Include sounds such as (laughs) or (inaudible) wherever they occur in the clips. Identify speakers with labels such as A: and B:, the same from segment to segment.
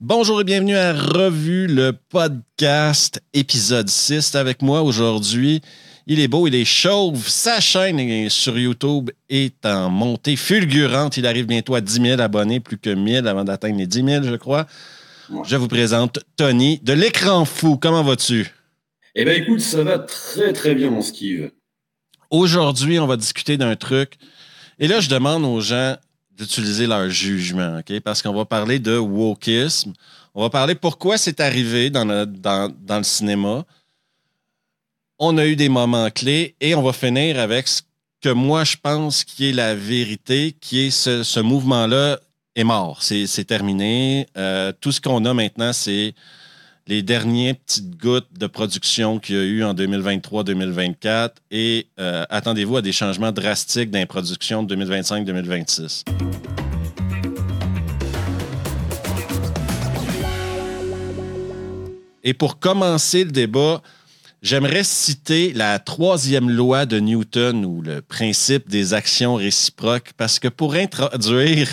A: Bonjour et bienvenue à Revue, le podcast, épisode 6. Avec moi aujourd'hui, il est beau, il est chauve. Sa chaîne sur YouTube est en montée fulgurante. Il arrive bientôt à 10 000 abonnés, plus que 1000 avant d'atteindre les 10 000, je crois. Je vous présente Tony de l'écran fou. Comment vas-tu?
B: Eh bien, écoute, ça va très, très bien, mon Steve.
A: Aujourd'hui, on va discuter d'un truc. Et là, je demande aux gens d'utiliser leur jugement, OK? Parce qu'on va parler de wokisme. On va parler pourquoi c'est arrivé dans le, cinéma. On a eu des moments clés et on va finir avec ce que moi, je pense qui est la vérité, qui est ce, mouvement-là est mort. C'est terminé. Euh, tout ce qu'on a maintenant, c'est les dernières petites gouttes de production qu'il y a eu en 2023-2024 et euh, attendez-vous à des changements drastiques dans de 2025-2026. Et pour commencer le débat, j'aimerais citer la troisième loi de Newton ou le principe des actions réciproques parce que pour introduire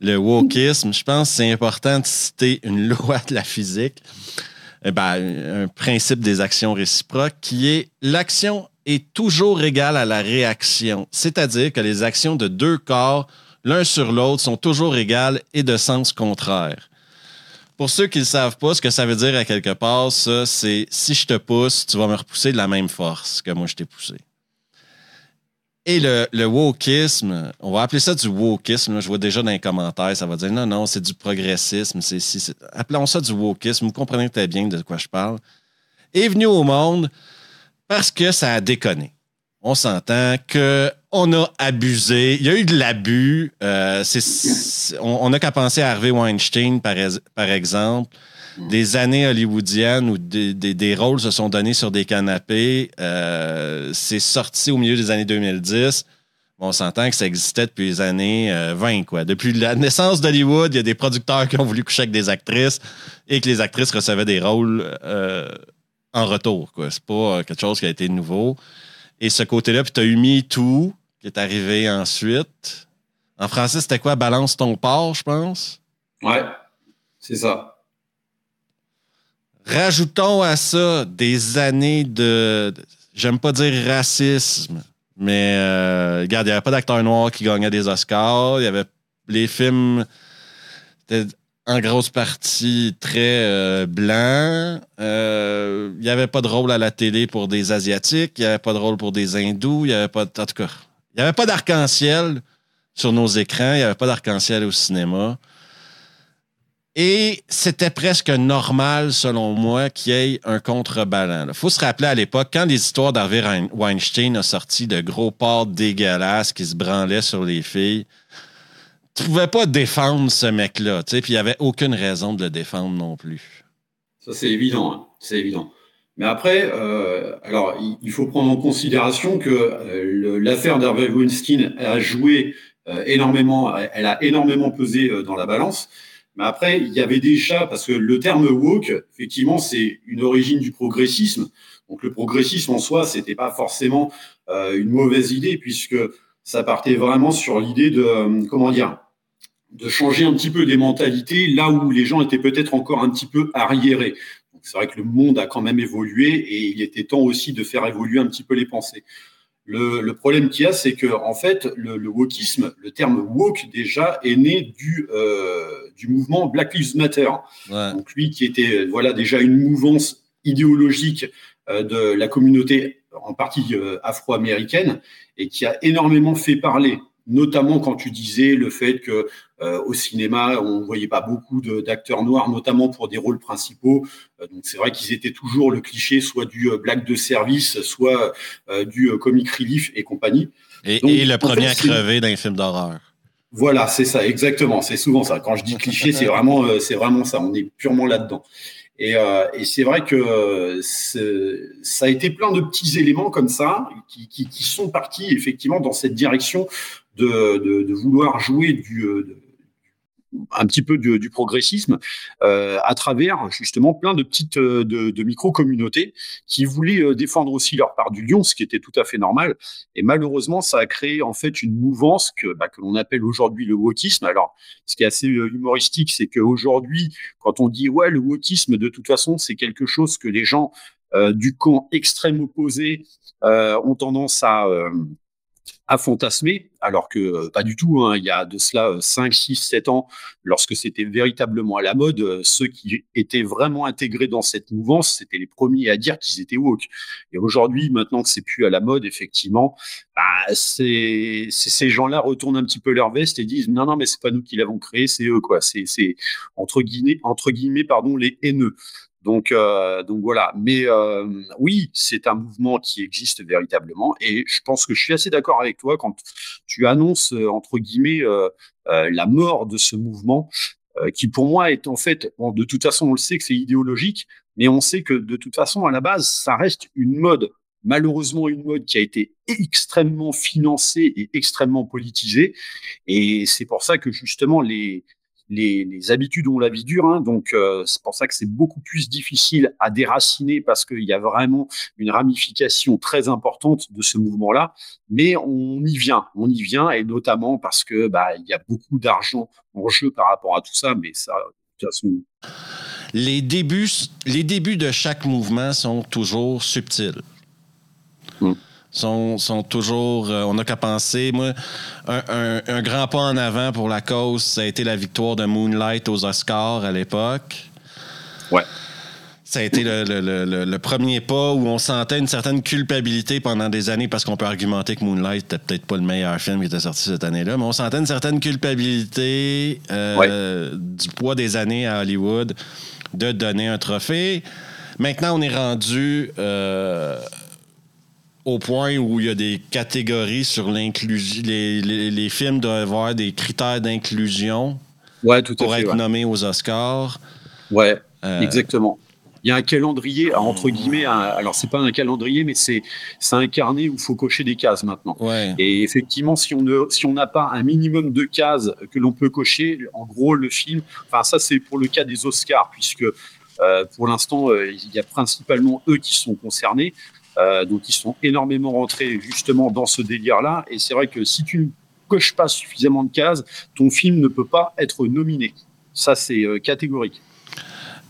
A: le wokisme, je pense que c'est important de citer une (laughs) loi de la physique, eh ben, un principe des actions réciproques qui est l'action est toujours égale à la réaction, c'est-à-dire que les actions de deux corps, l'un sur l'autre, sont toujours égales et de sens contraire. Pour ceux qui ne savent pas, ce que ça veut dire à quelque part, c'est si je te pousse, tu vas me repousser de la même force que moi je t'ai poussé. Et le, le, wokisme, on va appeler ça du wokisme. je vois déjà dans les commentaires, ça va dire non, non, c'est du progressisme. C'est, appelons ça du wokisme. Vous comprenez très bien de quoi je parle. Est venu au monde parce que ça a déconné. On s'entend qu'on a abusé. Il y a eu de l'abus. Euh, on n'a qu'à penser à Harvey Weinstein, par exemple des années hollywoodiennes où des, rôles se sont donnés sur des canapés. Euh, c'est sorti au milieu des années 2010. on s'entend que ça existait depuis les années 20, euh, quoi. Depuis la naissance d'Hollywood, il y a des producteurs qui ont voulu coucher avec des actrices et que les actrices recevaient des rôles euh, en retour, quoi. C'est pas quelque chose qui a été nouveau. Et ce côté-là, puis tu as eu MeToo, qui est arrivé ensuite. En français, c'était quoi? Balance ton port, je pense?
B: Ouais, c'est ça.
A: Rajoutons à ça des années de, j'aime pas dire racisme, mais euh, regarde, il n'y avait pas d'acteurs noirs qui gagnaient des Oscars. Il y avait les films en grosse partie très euh, blancs. Euh, il n'y avait pas de rôle à la télé pour des Asiatiques. Il n'y avait pas de rôle pour des Hindous. Il n'y avait pas, en tout cas, il n'y avait pas d'arc-en-ciel sur nos écrans. Il n'y avait pas d'arc-en-ciel au cinéma. Et c'était presque normal, selon moi, qu'il y ait un contrebalan. Il faut se rappeler à l'époque, quand les histoires d'Harvey Weinstein ont sorti de gros porcs dégueulasses qui se branlaient sur les filles, tu pouvais pas défendre ce mec-là, puis il n'y avait aucune raison de le défendre non plus.
B: Ça, c'est évident, hein. c'est évident. Mais après, euh, alors, il faut prendre en considération que euh, l'affaire d'Harvey Weinstein a joué euh, énormément, elle a énormément pesé dans la balance. Mais après, il y avait déjà, parce que le terme woke, effectivement, c'est une origine du progressisme. Donc le progressisme en soi, c'était pas forcément euh, une mauvaise idée, puisque ça partait vraiment sur l'idée de, euh, comment dire, de changer un petit peu des mentalités là où les gens étaient peut-être encore un petit peu arriérés. C'est vrai que le monde a quand même évolué et il était temps aussi de faire évoluer un petit peu les pensées. Le, problème qu'il y a, c'est que en fait, le, le, wokisme, le terme woke déjà est né du euh, du mouvement Black Lives Matter. Donc lui, qui était voilà déjà une mouvance idéologique euh, de la communauté en partie euh, afro-américaine et qui a énormément fait parler notamment quand tu disais le fait que au cinéma on voyait pas beaucoup d'acteurs noirs, notamment pour des rôles principaux. Euh, donc c'est vrai qu'ils étaient toujours le cliché, soit du euh, black de service, soit du comic relief et compagnie.
A: Et, le premier à crever dans les films d'horreur.
B: Voilà, c'est ça, exactement. C'est souvent ça. Quand je dis cliché, c'est vraiment, c'est vraiment ça. On est purement là-dedans. Et, euh, et c'est vrai que ça a été plein de petits éléments comme ça qui, qui, qui sont partis effectivement dans cette direction de, de, de vouloir jouer du, un petit peu du, progressisme euh, à travers justement plein de petites euh, de, micro-communautés qui voulaient euh, défendre aussi leur part du lion, ce qui était tout à fait normal. Et malheureusement, ça a créé en fait une mouvance que, bah, que l'on appelle aujourd'hui le wokisme. Alors, ce qui est assez humoristique, c'est qu'aujourd'hui, quand on dit ouais, le wokisme, de toute façon, c'est quelque chose que les gens du camp extrême opposé ont tendance à à fantasmer, alors que euh, pas du tout. Hein. il y a de cela 5, 6, 7 ans, lorsque c'était véritablement à la mode, euh, ceux qui étaient vraiment intégrés dans cette mouvance, c'était les premiers à dire qu'ils étaient woke. Et aujourd'hui, maintenant que c'est plus à la mode, effectivement, bah, c'est, ces gens-là retournent un petit peu leur veste et disent non, non, mais c'est pas nous qui l'avons créé, c'est eux, quoi. C'est, entre guillemets, entre guillemets, pardon, les haineux. Donc, euh, donc voilà. Mais euh, oui, c'est un mouvement qui existe véritablement. Et je pense que je suis assez d'accord avec toi quand tu annonces, euh, entre guillemets, la mort de ce mouvement, qui pour moi est en fait, de toute façon, on le sait que c'est idéologique, mais on sait que de toute façon, à la base, ça reste une mode. Malheureusement, une mode qui a été extrêmement financée et extrêmement politisée. Et c'est pour ça que justement, les, les, habitudes ont la vie dure, hein, donc euh, c'est pour ça que c'est beaucoup plus difficile à déraciner parce qu'il y a vraiment une ramification très importante de ce mouvement-là. Mais on y vient, on y vient, et notamment parce que bah il y a beaucoup d'argent en jeu par rapport à tout ça, mais ça, de toute façon.
A: Les débuts, les débuts de chaque mouvement sont toujours subtils. Hmm sont, sont toujours. Euh, on n'a qu'à penser. Moi, un, grand pas en avant pour la cause, ça a été la victoire de Moonlight aux Oscars à l'époque.
B: Ouais.
A: Ça a été le, premier pas où on sentait une certaine culpabilité pendant des années parce qu'on peut argumenter que Moonlight n'était peut-être pas le meilleur film qui était sorti cette année-là, mais on sentait une certaine culpabilité euh, du poids des années à Hollywood de donner un trophée. Maintenant, on est rendu euh, au point où il y a des catégories sur l'inclusion. Les, films doivent avoir des critères d'inclusion
B: ouais, tout
A: pour
B: être
A: nommés aux Oscars.
B: Ouais, euh, exactement. Il y a un calendrier, entre guillemets, alors c'est pas un calendrier, mais c'est un carnet où il faut cocher des cases maintenant. Et effectivement, si on n'a si pas un minimum de cases que l'on peut cocher, en gros, le film, enfin ça c'est pour le cas des Oscars, puisque euh, pour l'instant, euh, il y a principalement eux qui sont concernés. Euh, donc ils sont énormément rentrés justement dans ce délire-là. Et c'est vrai que si tu ne coches pas suffisamment de cases, ton film ne peut pas être nominé. Ça, c'est euh, catégorique.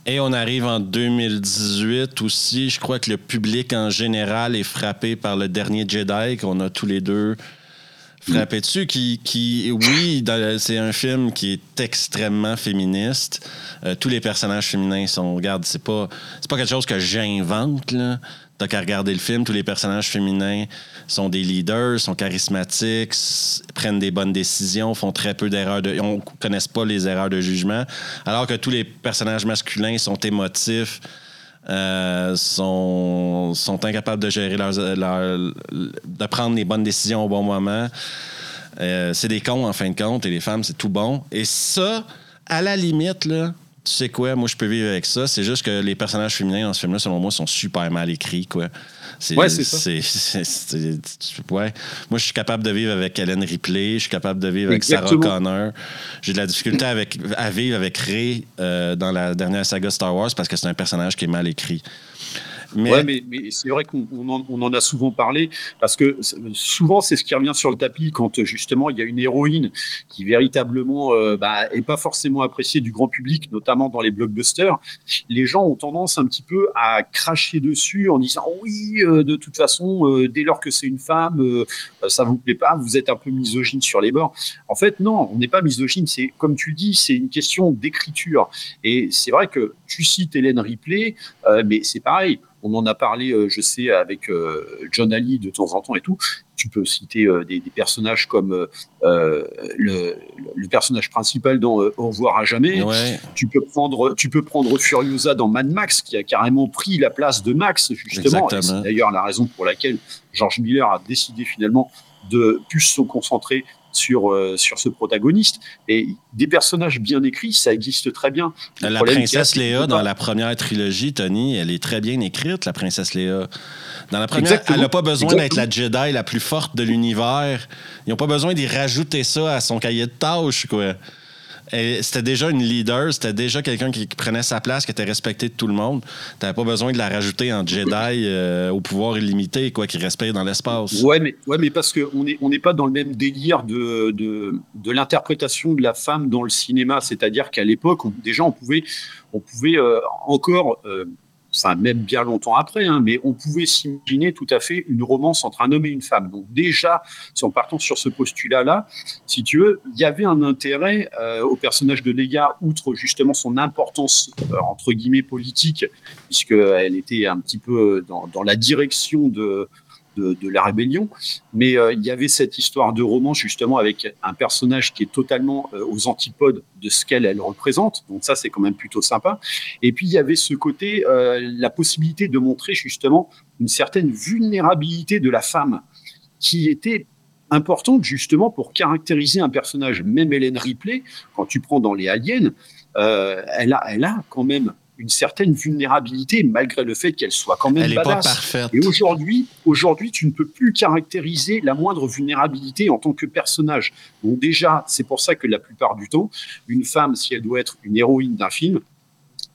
A: Et on arrive en 2018 aussi. Je crois que le public en général est frappé par le dernier Jedi qu'on a tous les deux frappé dessus. Qui, qui oui, c'est un film qui est extrêmement féministe. Euh, tous les personnages féminins sont. Regarde, c'est pas, c'est pas quelque chose que j'invente. T'as qu'à regarder le film, tous les personnages féminins sont des leaders, sont charismatiques, prennent des bonnes décisions, font très peu d'erreurs de. On connaissent pas les erreurs de jugement. Alors que tous les personnages masculins sont émotifs, euh, sont, sont incapables de gérer leurs, de prendre les bonnes décisions au bon moment. Euh, c'est des cons en fin de compte, et les femmes, c'est tout bon. Et ça, à la limite, là, tu sais quoi, moi je peux vivre avec ça. C'est juste que les personnages féminins dans ce film-là, selon moi, sont super mal écrits, quoi.
B: Ouais, c'est ça. (laughs)
A: ouais. Moi, je suis capable de vivre avec Helen Ripley, je suis capable de vivre avec Sarah Connor. J'ai de la difficulté avec, à vivre avec Ray euh, dans la dernière saga Star Wars parce que c'est un personnage qui est mal écrit.
B: Mais... mais, c'est vrai qu'on en, a souvent parlé, parce que souvent, c'est ce qui revient sur le tapis quand justement il y a une héroïne qui véritablement euh, bah, pas forcément appréciée du grand public, notamment dans les blockbusters. Les gens ont tendance un petit peu à cracher dessus en disant oui, euh, de toute façon, euh, dès lors que c'est une femme, ça vous plaît pas, vous êtes un peu misogyne sur les bords. En fait, non, on n'est pas misogyne. C'est comme tu dis, c'est une question d'écriture. Et c'est vrai que tu cites Hélène Ripley, mais c'est pareil on en a parlé, euh, je sais, avec euh, John Ali de temps en temps et tout. Tu peux citer euh, des, personnages comme le, personnage principal dans Au revoir à jamais. Tu peux prendre, tu peux prendre Furiosa dans Mad Max, qui a carrément pris la place de Max justement. C'est d'ailleurs la raison pour laquelle George Miller a décidé finalement de plus se concentrer sur, euh, sur ce protagoniste. Et des personnages bien écrits, ça existe très bien.
A: la princesse Léa, dans la première trilogie, Tony, elle est très bien écrite, la princesse Léa. Dans la première, elle n'a pas besoin d'être la Jedi la plus forte de l'univers. Ils n'ont pas besoin d'y rajouter ça à son cahier de tâches, quoi. C'était déjà une leader, c'était déjà quelqu'un qui, prenait sa place, qui était respecté de tout le monde. Tu pas besoin de la rajouter en Jedi euh, au pouvoir illimité, quoi, qui respire dans l'espace.
B: Ouais, mais, ouais, mais parce qu'on n'est on n'est pas dans le même délire de, de, de l'interprétation de la femme dans le cinéma. C'est-à-dire qu'à l'époque, déjà, on pouvait, on pouvait euh, encore. Euh, même bien longtemps après, hein, mais on pouvait s'imaginer tout à fait une romance entre un homme et une femme. Donc déjà, si on partons sur ce postulat-là, si tu veux, il y avait un intérêt euh, au personnage de Léga, outre justement son importance euh, entre guillemets politique, puisqu'elle était un petit peu dans, dans la direction de, de, la rébellion. Mais euh, il y avait cette histoire de roman justement avec un personnage qui est totalement euh, aux antipodes de ce qu'elle elle représente. Donc ça, c'est quand même plutôt sympa. Et puis il y avait ce côté, euh, la possibilité de montrer justement une certaine vulnérabilité de la femme qui était importante justement pour caractériser un personnage. Même Hélène Ripley, quand tu prends dans les Aliens, elle, a, elle a quand même une certaine vulnérabilité malgré le fait qu'elle soit quand même
A: Elle
B: badass.
A: Pas parfaite.
B: Et aujourd'hui, aujourd'hui, tu ne peux plus caractériser la moindre vulnérabilité en tant que personnage. Donc déjà, c'est pour ça que la plupart du temps, une femme, si elle doit être une héroïne d'un film,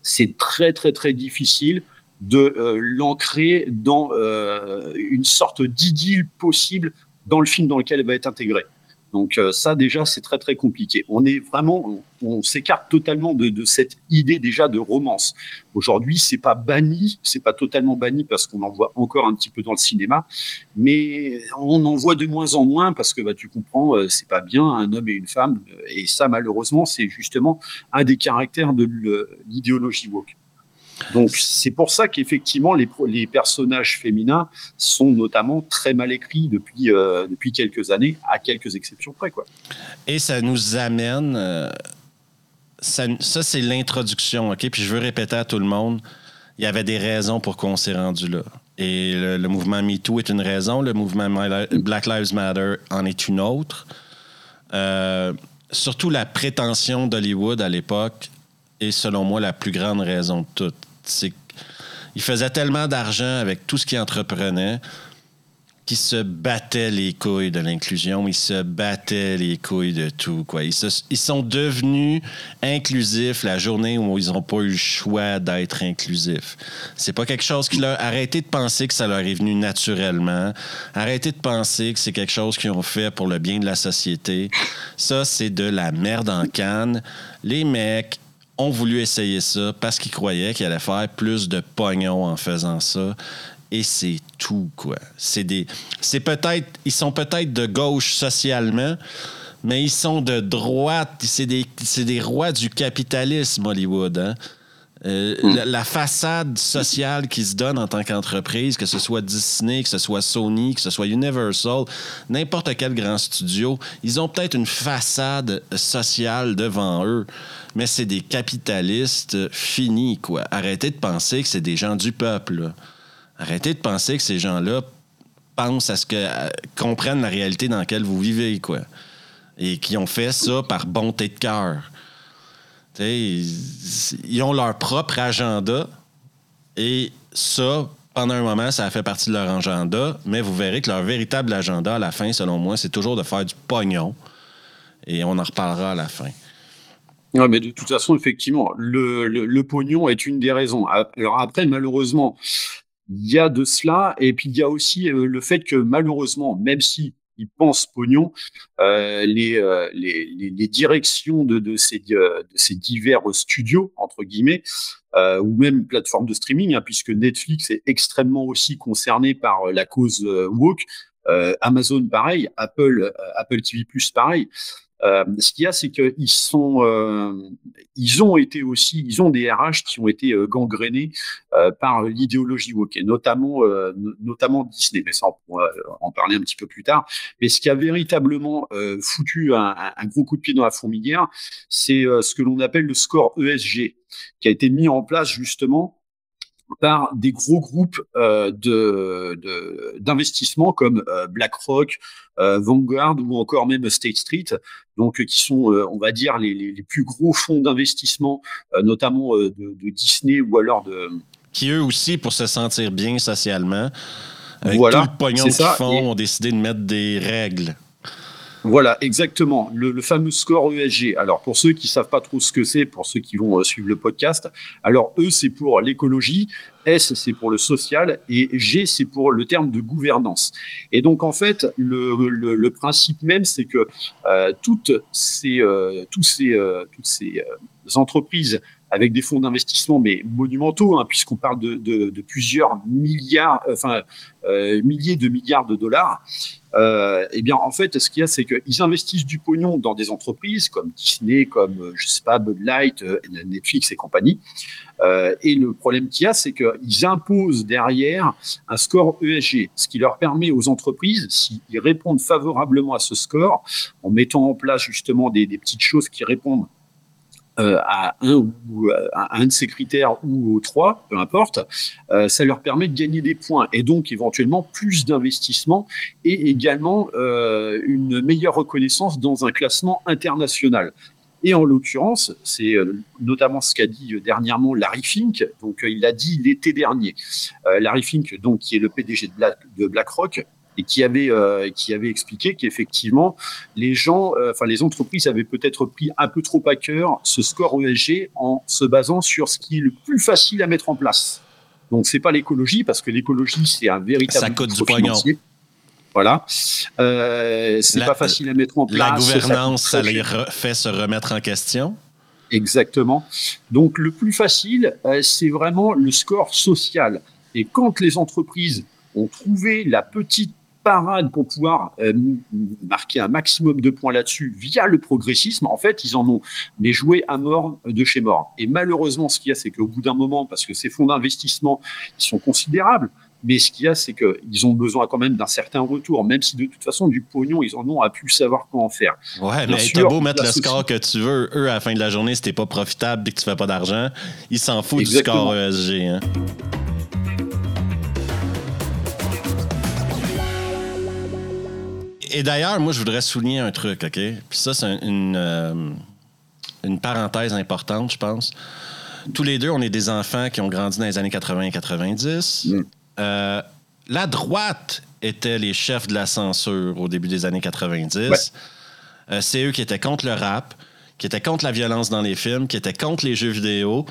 B: c'est très très très difficile de euh, l'ancrer dans euh, une sorte d'idylle possible dans le film dans lequel elle va être intégrée. Donc euh, ça déjà c'est très très compliqué. On est vraiment, on, s'écarte totalement de, cette idée déjà de romance. Aujourd'hui c'est pas banni, c'est pas totalement banni parce qu'on en voit encore un petit peu dans le cinéma, mais on en voit de moins en moins parce que bah, tu comprends, euh, c'est pas bien un homme et une femme et ça malheureusement c'est justement un des caractères de l'idéologie woke. Donc c'est pour ça qu'effectivement les, personnages féminins sont notamment très mal écrits depuis, euh, depuis quelques années, à quelques exceptions près.
A: Et ça nous amène, euh, ça, ça c'est l'introduction, OK? Puis je veux répéter à tout le monde, il y avait des raisons pour qu'on s'est rendu là. Et le, mouvement MeToo est une raison, le mouvement Black Lives Matter en est une autre. Euh, surtout la prétention d'Hollywood à l'époque est, selon moi, la plus grande raison de toutes c'est il faisait tellement d'argent avec tout ce qu'il entreprenait qu'il se battait les couilles de l'inclusion, il se battait les couilles de tout. Quoi. Ils, sont devenus inclusifs la journée où ils n'ont pas eu le choix d'être inclusifs. C'est pas quelque chose qui leur... Arrêtez de penser que ça leur est venu naturellement. Arrêtez de penser que c'est quelque chose qu'ils ont fait pour le bien de la société. Ça, c'est de la merde en canne. Les mecs, ont voulu essayer ça parce qu'ils croyaient qu'ils allaient faire plus de pognon en faisant ça. Et c'est tout, quoi. C'est des. C'est peut-être. Ils sont peut-être de gauche socialement, mais ils sont de droite. C'est des, des rois du capitalisme, Hollywood. Hein? Euh, hmm. la, façade sociale qui se donne en tant qu'entreprise, que ce soit Disney, que ce soit Sony, que ce soit Universal, n'importe quel grand studio, ils ont peut-être une façade sociale devant eux, mais c'est des capitalistes finis, quoi. Arrêtez de penser que c'est des gens du peuple. Arrêtez de penser que ces gens-là pensent à ce que comprennent la réalité dans laquelle vous vivez, quoi. Et qui ont fait ça par bonté de cœur. Ils, ont leur propre agenda et ça, pendant un moment, ça a fait partie de leur agenda, mais vous verrez que leur véritable agenda, à la fin, selon moi, c'est toujours de faire du pognon. Et on en reparlera à la fin.
B: Oui, mais de toute façon, effectivement, le, le, pognon est une des raisons. Alors après, malheureusement, il y a de cela, et puis il y a aussi euh, le fait que malheureusement, même si ils pensent pognon, euh, les, euh, les, les, directions de, de, ces, de ces divers studios, entre guillemets, euh, ou même plateformes de streaming, hein, puisque Netflix est extrêmement aussi concerné par la cause woke, Amazon pareil, Apple, Apple TV Plus pareil. Euh, ce qu'il y a, c'est qu'ils sont, euh, ils ont été aussi, ils ont des RH qui ont été euh, gangrénés par l'idéologie woke, notamment, notamment Disney. Mais ça, on pourra en parler un petit peu plus tard. Mais ce qui a véritablement foutu un, un, gros coup de pied dans la fourmilière, c'est ce que l'on appelle le score ESG, qui a été mis en place justement par des gros groupes euh, de, d'investissement comme euh, BlackRock, euh, Vanguard ou encore même State Street, donc qui sont, on va dire, les, les, plus gros fonds d'investissement, notamment de, de, Disney ou alors de...
A: Qui eux aussi, pour se sentir bien socialement, avec voilà, tout le pognon qu'ils font, ont décidé de mettre des règles.
B: Voilà, exactement. Le, fameux score ESG. Alors, pour ceux qui savent pas trop ce que c'est, pour ceux qui vont euh, suivre le podcast, alors E, c'est pour l'écologie, S, c'est pour le social, et G, c'est pour le terme de gouvernance. Et donc, en fait, le, principe même, c'est que euh, toutes ces, euh, tous ces, toutes ces entreprises avec des fonds d'investissement, mais monumentaux, hein, puisqu'on parle de, de, plusieurs milliards, enfin, milliers de milliards de dollars, euh, eh bien, en fait, ce qu'il y a, c'est qu'ils investissent du pognon dans des entreprises comme Disney, comme, euh, je sais pas, Bud Light, euh, Netflix et compagnie. Euh, et le problème qu'il y a, c'est qu'ils imposent derrière un score ESG, ce qui leur permet aux entreprises, s'ils répondent favorablement à ce score, en mettant en place justement des, des petites choses qui répondent euh, à un ou euh, un de ces critères ou aux trois, peu importe, euh, ça leur permet de gagner des points et donc éventuellement plus d'investissement et également une meilleure reconnaissance dans un classement international. Et en l'occurrence, c'est notamment ce qu'a dit dernièrement Larry Fink. Donc, il l'a dit l'été dernier. Larry Fink, donc, qui est le PDG de BlackRock, et qui avait euh, qui avait expliqué qu'effectivement les gens, euh, enfin les entreprises avaient peut-être pris un peu trop à cœur ce score ESG en se basant sur ce qui est le plus facile à mettre en place. Donc c'est pas l'écologie parce que l'écologie c'est un véritable
A: ça coûte du pognon.
B: Voilà, euh, c'est pas facile à mettre en place.
A: La gouvernance, ça, les fait se remettre en question.
B: Exactement. Donc le plus facile, euh, c'est vraiment le score social. Et quand les entreprises ont trouvé la petite parade pour pouvoir euh, marquer un maximum de points là-dessus via le progressisme, en fait, ils en ont mais joué à mort de chez mort. Et malheureusement, ce qu'il y a, c'est qu'au bout d'un moment, parce que ces fonds d'investissement, ils sont considérables, mais ce qu'il y a, c'est qu'ils ont besoin quand même d'un certain retour, même si de toute façon, du pognon, ils en ont à pu savoir en faire.
A: Ouais, mais t'as beau mettre le score que tu veux, eux, à la fin de la journée, si t'es pas profitable et que tu fais pas d'argent, ils s'en foutent du score ESG. Hein. Et d'ailleurs, moi, je voudrais souligner un truc, OK? Puis ça, c'est une, euh, une parenthèse importante, je pense. Tous les deux, on est des enfants qui ont grandi dans les années 80 et 90. Mm. Euh, la droite était les chefs de la censure au début des années 90. Euh, c'est eux qui étaient contre le rap, qui étaient contre la violence dans les films, qui étaient contre les jeux vidéo,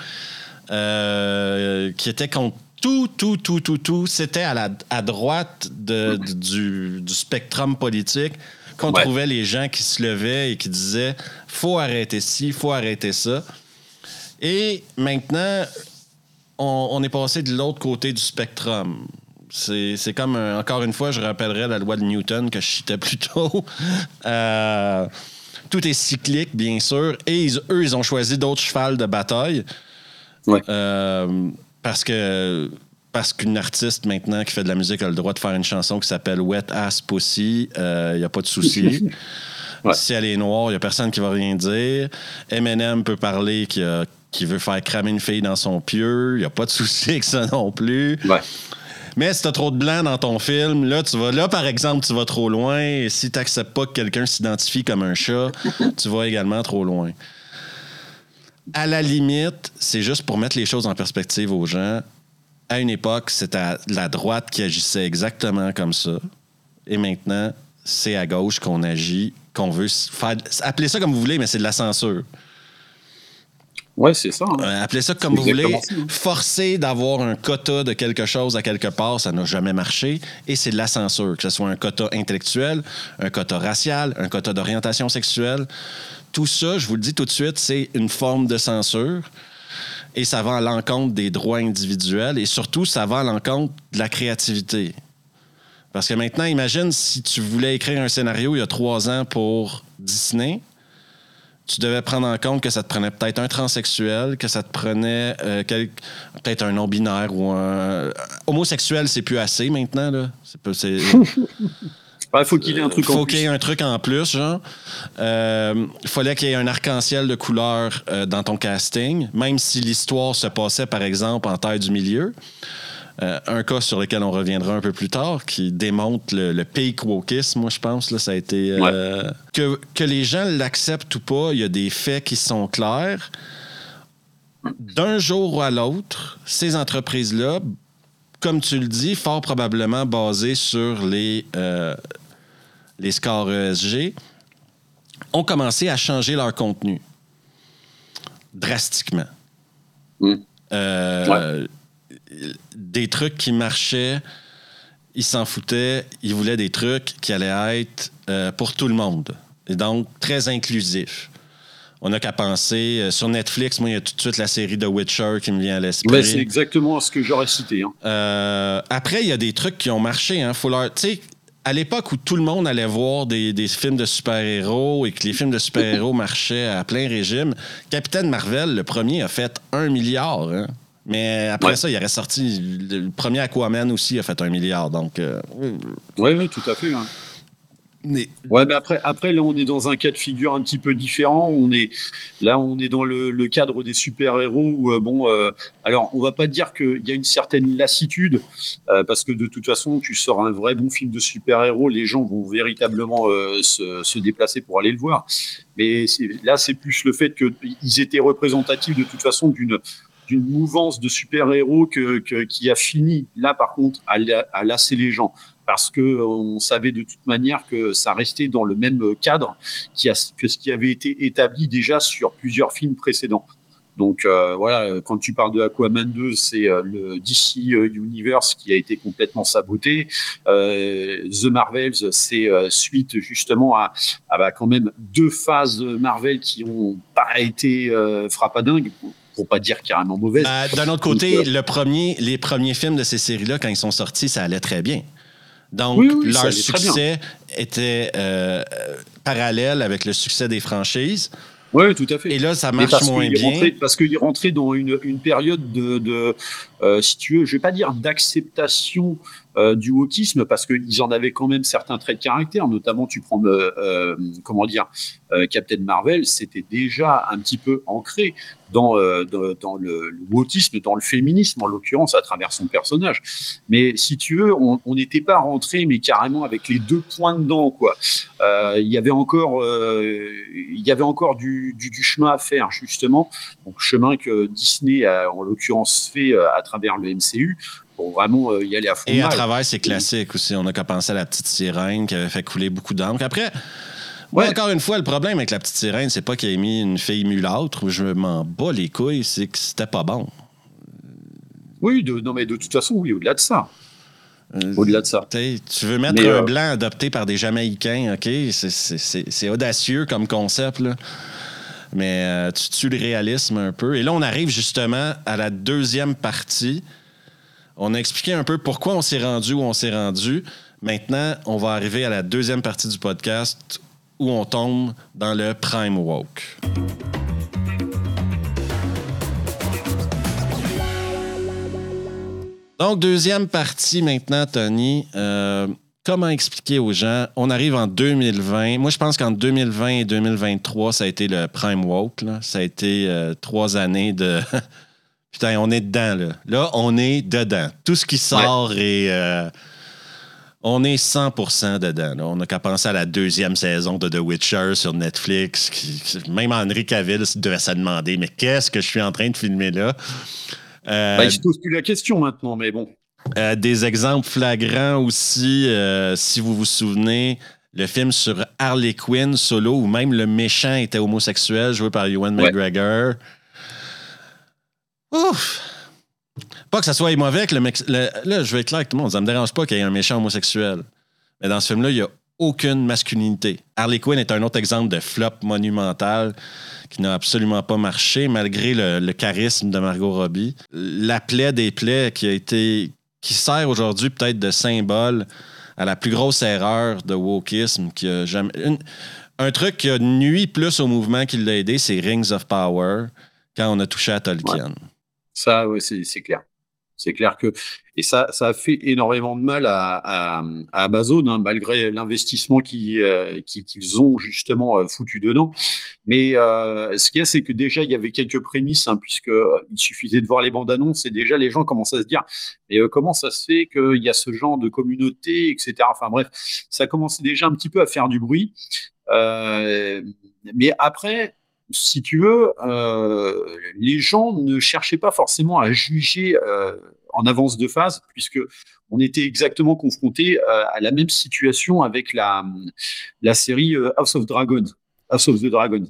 A: qui étaient contre tout, tout, tout, tout, tout, c'était à, la, à droite de, du, du, spectrum politique qu'on trouvait les gens qui se levaient et qui disaient faut arrêter ci, faut arrêter ça. Et maintenant, on, on est passé de l'autre côté du spectrum. C'est comme, encore une fois, je rappellerai la loi de Newton que je citais plus tôt. (laughs) Euh, tout est cyclique, bien sûr. Et eux, ils ont choisi d'autres chevals de bataille.
B: Ouais.
A: Euh, parce que parce qu'une artiste maintenant qui fait de la musique a le droit de faire une chanson qui s'appelle Wet Ass Pussy, il euh, n'y a pas de souci. (laughs) Si elle est noire, il n'y a personne qui va rien dire. Eminem peut parler qui, qui veut faire cramer une fille dans son pieu, il n'y a pas de souci avec ça non plus. Mais si tu as trop de blanc dans ton film, là, tu vas, là, par exemple, tu vas trop loin. Et si tu n'acceptes pas que quelqu'un s'identifie comme un chat, tu vas également trop loin à la limite, c'est juste pour mettre les choses en perspective aux gens. À une époque, c'était la droite qui agissait exactement comme ça. Et maintenant, c'est à gauche qu'on agit, qu'on veut faire. Appelez ça comme vous voulez, mais c'est de la censure.
B: Ouais, c'est ça. Hein.
A: Euh, appelez ça comme vous voulez. Forcer d'avoir un quota de quelque chose à quelque part, ça n'a jamais marché. Et c'est de la censure, que ce soit un quota intellectuel, un quota racial, un quota d'orientation sexuelle tout ça, je vous le dis tout de suite, c'est une forme de censure. Et ça va à l'encontre des droits individuels et surtout, ça va à l'encontre de la créativité. Parce que maintenant, imagine si tu voulais écrire un scénario il y a trois ans pour Disney, tu devais prendre en compte que ça te prenait peut-être un transsexuel, que ça te prenait euh, peut-être un non-binaire ou un. Homosexuel, c'est plus assez maintenant. Là. C'est, (laughs)
B: Il faut qu'il y ait un truc
A: en plus. faut qu'il y ait un truc en plus, genre. Il euh, fallait qu'il y ait un arc-en-ciel de couleurs euh, dans ton casting, même si l'histoire se passait, par exemple, en terre du milieu. Euh, un cas sur lequel on reviendra un peu plus tard, qui démontre le, le peak wokisme, moi, je pense. Là, ça a été. que, que les gens l'acceptent ou pas, il y a des faits qui sont clairs. D'un jour à l'autre, ces entreprises-là, comme tu le dis, fort probablement basées sur les, les scores ESG ont commencé à changer leur contenu drastiquement.
B: Mm.
A: Euh, Des trucs qui marchaient, ils s'en foutaient, ils voulaient des trucs qui allaient être euh, pour tout le monde. Et donc, très inclusif. On n'a qu'à penser. euh, sur Netflix, moi, il y a tout de suite la série The Witcher qui me vient à l'esprit.
B: C'est exactement ce que j'aurais cité. hein.
A: Après, il y a des trucs qui ont marché. Hein. Faut leur- tu sais, à l'époque où tout le monde allait voir des, des films de super-héros et que les films de super-héros (laughs) marchaient à plein régime, Captain Marvel, le premier, a fait un milliard. hein. Mais après
B: Ouais.
A: ça, il aurait sorti. Le premier Aquaman aussi a fait un milliard. Donc, euh,
B: Oui, oui, tout à fait. hein. Ouais, mais après, après, là, on est dans un cas de figure un petit peu différent. On est, là, on est dans le, cadre des super-héros où, euh, bon, euh, alors, on va pas dire qu'il y a une certaine lassitude, euh, parce que de toute façon, tu sors un vrai bon film de super-héros, les gens vont véritablement se, déplacer pour aller le voir. Mais là, c'est plus le fait qu'ils étaient représentatifs de toute façon d'une mouvance de super-héros qui a fini, là, par contre, à lasser les gens parce que on savait de toute manière que ça restait dans le même cadre que ce qui avait été établi déjà sur plusieurs films précédents. Donc euh, voilà, quand tu parles de Aquaman 2, c'est euh, le DC Universe qui a été complètement saboté. Euh, The Marvels, c'est euh, suite justement à, à, bah, quand même deux phases Marvel qui ont pas été euh, frappadingues, pour, pour pas dire carrément mauvaises.
A: Euh, D'un autre côté,
B: Donc,
A: le premier, les premiers films de ces séries-là, quand ils sont sortis, ça allait très bien. Donc,
B: Oui,
A: leur succès était euh, parallèle avec le succès des franchises.
B: Oui, tout à fait.
A: Et là, ça marche moins bien.
B: parce qu'il rentrait dans une, une période de, de euh, si tu veux, je vais pas dire d'acceptation euh, du wokisme, parce qu'ils en avaient quand même certains traits de caractère, notamment tu prends, euh, comment dire, Captain Marvel, c'était déjà un petit peu ancré dans, euh, dans, dans le, le dans le féminisme en l'occurrence, à travers son personnage. Mais si tu veux, on n'était pas rentré, mais carrément avec les deux points dedans, quoi. Euh, Il y avait encore, euh, il y avait encore du, du, du chemin à faire justement, donc chemin que Disney a en l'occurrence fait à travers le MCU pour vraiment y aller à fond.
A: Et à travers ces classiques aussi, on a qu'à penser à la petite sirène qui avait fait couler beaucoup d'encre. Après, moi,
B: Ouais.
A: encore une fois, le problème avec la petite sirène, c'est pas qu'il ait mis une fille mulâtre, je m'en bats les couilles, c'est que c'était pas bon.
B: Oui, de, non mais de toute façon, oui, au-delà de ça,
A: Euh,
B: au-delà de ça.
A: tu veux mettre
B: Mais,
A: un
B: euh,
A: blanc adopté par des Jamaïcains, OK? C'est audacieux comme concept, là. Mais euh, tu tues le réalisme un peu. Et là, on arrive justement à la deuxième partie. On a expliqué un peu pourquoi on s'est rendu où on s'est rendu. Maintenant, on va arriver à la deuxième partie du podcast où on tombe dans le prime woke. Donc, deuxième partie maintenant, Tony. Euh, comment expliquer aux gens? On arrive en 2020. Moi, je pense qu'en 2020 et 2023, ça a été le prime woke. là. Ça a été euh, trois années de... (laughs) Putain, on est dedans, là. Là, on est dedans. Tout ce qui sort est... euh, on est 100% dedans. là. On n'a qu'à penser à la deuxième saison de The Witcher sur Netflix. même Henry Cavill devait se demander, mais qu'est-ce que je suis en train de filmer là? Euh,
B: il se pose plus la question maintenant, mais bon.
A: euh, des exemples flagrants aussi, euh, si vous vous souvenez, le film sur Harley Quinn solo, où même le méchant était homosexuel, joué par Ewan
B: Ouais.
A: McGregor. Ouf! Pas que ça soit mauvais que le, le- Là, je vais être clair avec tout le monde, ça me dérange pas qu'il y ait un méchant homosexuel. Mais dans ce film-là, il n'y a aucune masculinité. Harley Quinn est un autre exemple de flop monumental qui n'a absolument pas marché malgré le, charisme de Margot Robbie. La plaie des plaies qui a été qui sert aujourd'hui peut-être de symbole à la plus grosse erreur de wokisme qui a jamais un truc qui a nuit plus au mouvement qu'il l'a aidé, c'est Rings of Power quand on a touché à Tolkien.
B: Ça, c'est c'est clair. C'est clair que et ça, ça a fait énormément de mal à, à, Amazon, hein, malgré l'investissement qu'ils euh, qu'ils- ont justement euh, foutu dedans. Mais euh, ce qu'il y a, c'est que déjà il y avait quelques prémices, hein, puisque il suffisait de voir les bandes annonces et déjà les gens commençaient à se dire, mais comment ça se fait qu'il y a ce genre de communauté, etc. Enfin bref, ça commençait déjà un petit peu à faire du bruit. Mais après, si tu veux, euh, les gens ne cherchaient pas forcément à juger euh, en avance de phase, puisque on était exactement confronté euh, à la même situation avec la, la série House of Dragon. House of the Dragon.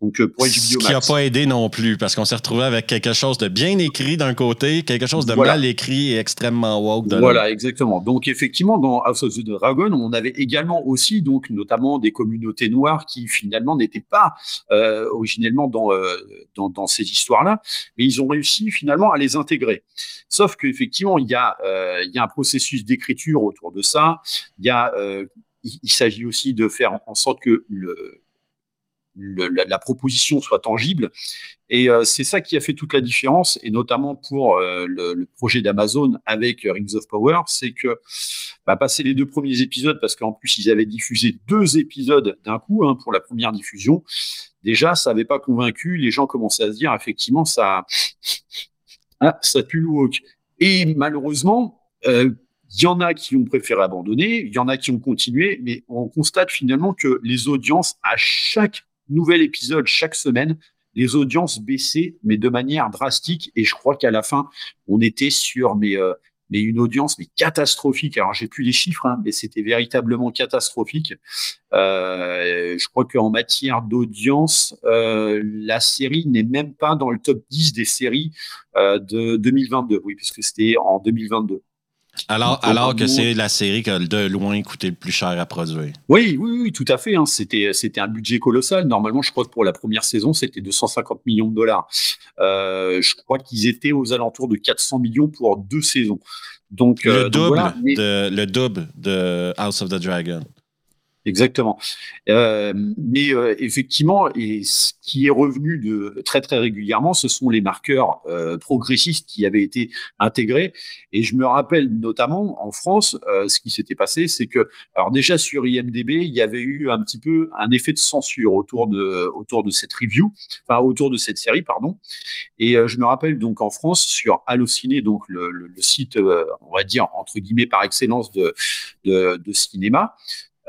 A: Donc, euh, pour Ce qui n'a pas aidé non plus, parce qu'on s'est retrouvé avec quelque chose de bien écrit d'un côté, quelque chose de mal écrit et extrêmement woke de
B: l'autre. Voilà, exactement. Donc, effectivement, dans House of the Dragon, on avait également aussi, donc, notamment des communautés noires qui, finalement, n'étaient pas euh, originellement dans, euh, dans, dans, ces histoires-là, mais ils ont réussi, finalement, à les intégrer. Sauf qu'effectivement, il y, a, euh, il y a un processus d'écriture autour de ça. Il y a... il s'agit aussi de faire en sorte que le, la, proposition soit tangible. Et euh, c'est ça qui a fait toute la différence, et notamment pour euh, le, projet d'Amazon avec Rings of Power, c'est que bah, passer les deux premiers épisodes, parce qu'en plus ils avaient diffusé deux épisodes d'un coup hein, pour la première diffusion, déjà ça n'avait pas convaincu, les gens commençaient à se dire effectivement ça, ah, ça pue le Et malheureusement, euh, il y en a qui ont préféré abandonner, il y en a qui ont continué, mais on constate finalement que les audiences à chaque nouvel épisode chaque semaine, les audiences baissaient, mais de manière drastique. Et je crois qu'à la fin, on était sur euh, une audience mais catastrophique. Alors j'ai plus les chiffres, hein, mais c'était véritablement catastrophique. Euh, je crois qu'en matière d'audience, euh, la série n'est même pas dans le top 10 des séries de 2022. Oui, parce que c'était en 2022.
A: Alors, alors que c'est la série qui a de loin coûté le plus cher à produire.
B: Oui, oui, oui tout à fait. Hein. C'était, c'était un budget colossal. Normalement, je crois que pour la première saison, c'était 250 millions de dollars. Euh, je crois qu'ils étaient aux alentours de 400 millions pour deux saisons. Donc,
A: le, euh, double de, le double de House of the Dragon.
B: Exactement. Euh, mais euh, effectivement, et ce qui est revenu de très très régulièrement, ce sont les marqueurs euh, progressistes qui avaient été intégrés. Et je me rappelle notamment en France, ce qui s'était passé, c'est que, alors déjà sur IMDb, il y avait eu un petit peu un effet de censure autour de autour de cette review, enfin autour de cette série, pardon. Et je me rappelle donc en France sur Allociné, donc le, le, le site, on va dire entre guillemets par excellence de, de, de cinéma.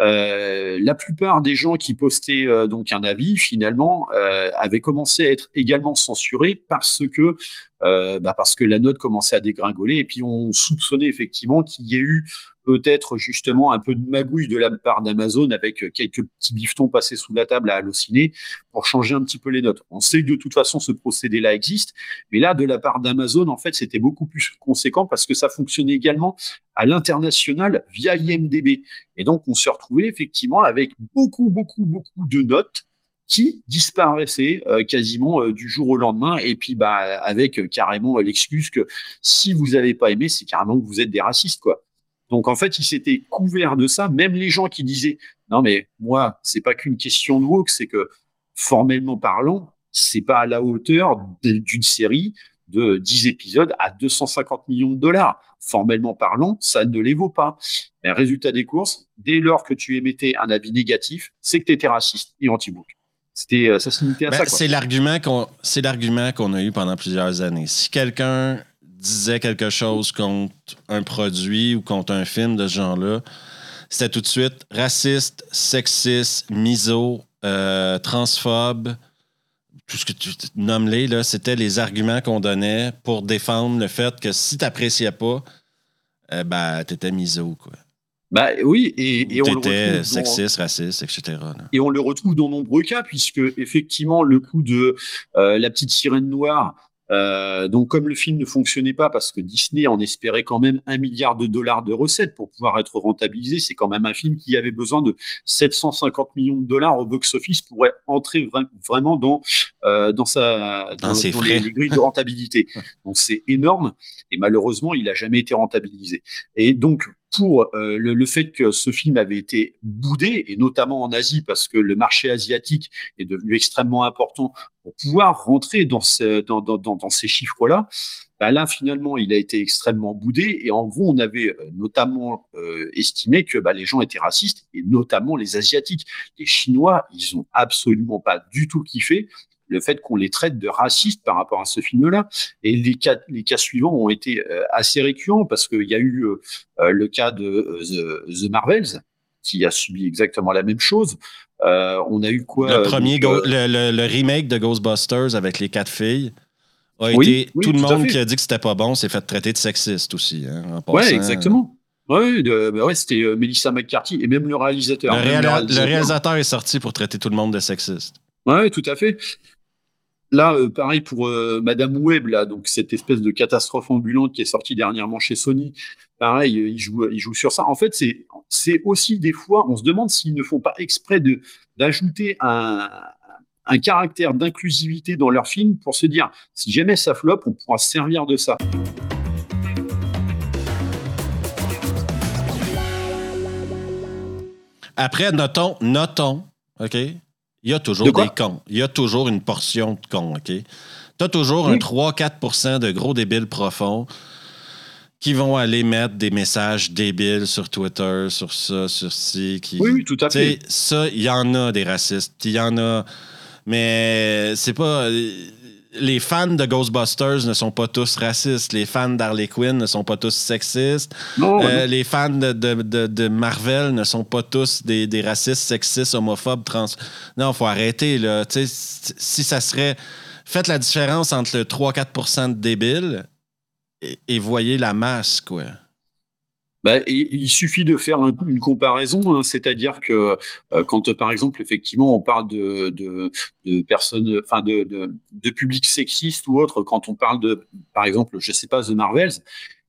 B: Euh, la plupart des gens qui postaient euh, donc un avis, finalement, euh, avaient commencé à être également censurés parce que bah parce que la note commençait à dégringoler et puis on soupçonnait effectivement qu'il y ait eu peut-être justement un peu de magouille de la part d'Amazon avec quelques petits bifetons passés sous la table à halluciner pour changer un petit peu les notes. On sait que de toute façon ce procédé-là existe, mais là de la part d'Amazon en fait c'était beaucoup plus conséquent parce que ça fonctionnait également à l'international via IMDB. Et donc on se retrouvait effectivement avec beaucoup beaucoup beaucoup de notes qui disparaissaient euh, quasiment euh, du jour au lendemain et puis bah avec euh, carrément l'excuse que si vous n'avez pas aimé c'est carrément que vous êtes des racistes quoi. Donc en fait, il s'était couvert de ça. Même les gens qui disaient non mais moi c'est pas qu'une question de woke, c'est que formellement parlant, c'est pas à la hauteur d'une série de 10 épisodes à 250 millions de dollars. Formellement parlant, ça ne les vaut pas. Mais résultat des courses, dès lors que tu émettais un avis négatif, c'est que tu étais raciste et anti-book. C'était, euh, ça se limitait à ben, ça.
A: C'est l'argument qu'on, c'est l'argument qu'on a eu pendant plusieurs années. Si quelqu'un disait quelque chose contre un produit ou contre un film de ce genre-là, c'était tout de suite raciste, sexiste, miso, euh, transphobe, tout ce que tu nommes-les, là, c'était les arguments qu'on donnait pour défendre le fait que si tu n'appréciais pas, euh, ben, tu étais miso, quoi.
B: Bah oui, et, et
A: on le sexiste, raciste, etc.
B: Et on le retrouve dans nombreux cas, puisque effectivement, le coup de euh, la petite sirène noire, euh, donc, comme le film ne fonctionnait pas parce que Disney en espérait quand même un milliard de dollars de recettes pour pouvoir être rentabilisé, c'est quand même un film qui avait besoin de 750 millions de dollars au box-office pour entrer vraiment dans euh, dans sa dans, les, grilles de rentabilité. (laughs) donc, c'est énorme et malheureusement, il n'a jamais été rentabilisé. Et donc, pour euh, le, fait que ce film avait été boudé, et notamment en Asie, parce que le marché asiatique est devenu extrêmement important pour pouvoir rentrer dans, ce, dans, dans, dans, ces chiffres-là, bah là, finalement, il a été extrêmement boudé. Et en gros, on avait euh, notamment euh, estimé que bah, les gens étaient racistes, et notamment les Asiatiques. Les Chinois, ils ont absolument pas du tout kiffé le fait qu'on les traite de racistes par rapport à ce film-là. Et les cas, les cas suivants ont été euh, assez récurrents parce qu'il y a eu euh, euh, le cas de The, Marvels qui a subi exactement la même chose. on a eu quoi
A: Le premier, le, remake de Ghostbusters avec les quatre filles. A été, tout, le monde qui a dit que c'était pas bon s'est fait traiter de sexiste aussi. Hein,
B: ouais, exactement. Oui, bah ouais, c'était euh, Melissa McCarthy et même le réalisateur.
A: Le, réalisateur. est sorti pour traiter tout le monde de sexiste.
B: Oui, tout à fait. Là, euh, pareil pour euh, Madame Webb, là, donc cette espèce de catastrophe ambulante qui est sortie dernièrement chez Sony. Pareil, il joue, il joue sur ça. En fait, c'est, aussi des fois, on se demande s'ils ne font pas exprès d'ajouter un, un caractère d'inclusivité dans leur film pour se dire, si jamais ça flop, on pourra se servir de ça.
A: Après, notons, notons, OK? Il y a toujours des cons. Il y a toujours une portion de cons, OK? Tu as toujours un 3-4% de gros débiles profonds qui vont aller mettre des messages débiles sur Twitter, sur ça, sur ci. Qui,
B: oui, oui, tout à fait.
A: Ça, il y en a des racistes. Il y en a. Mais c'est pas les fans de Ghostbusters ne sont pas tous racistes. Les fans d'Harley Quinn ne sont pas tous sexistes. Euh, les fans de, Marvel ne sont pas tous des, racistes, sexistes, homophobes, trans. Non, faut arrêter. Là. si ça serait. Faites la différence entre le 3-4% de débiles et, et, voyez la masse, quoi.
B: Bah, il suffit de faire une comparaison, hein, c'est-à-dire que euh, quand, par exemple, effectivement, on parle de, de, de personnes, enfin, de, de, de public sexiste ou autre, quand on parle de, par exemple, je sais pas, The Marvels,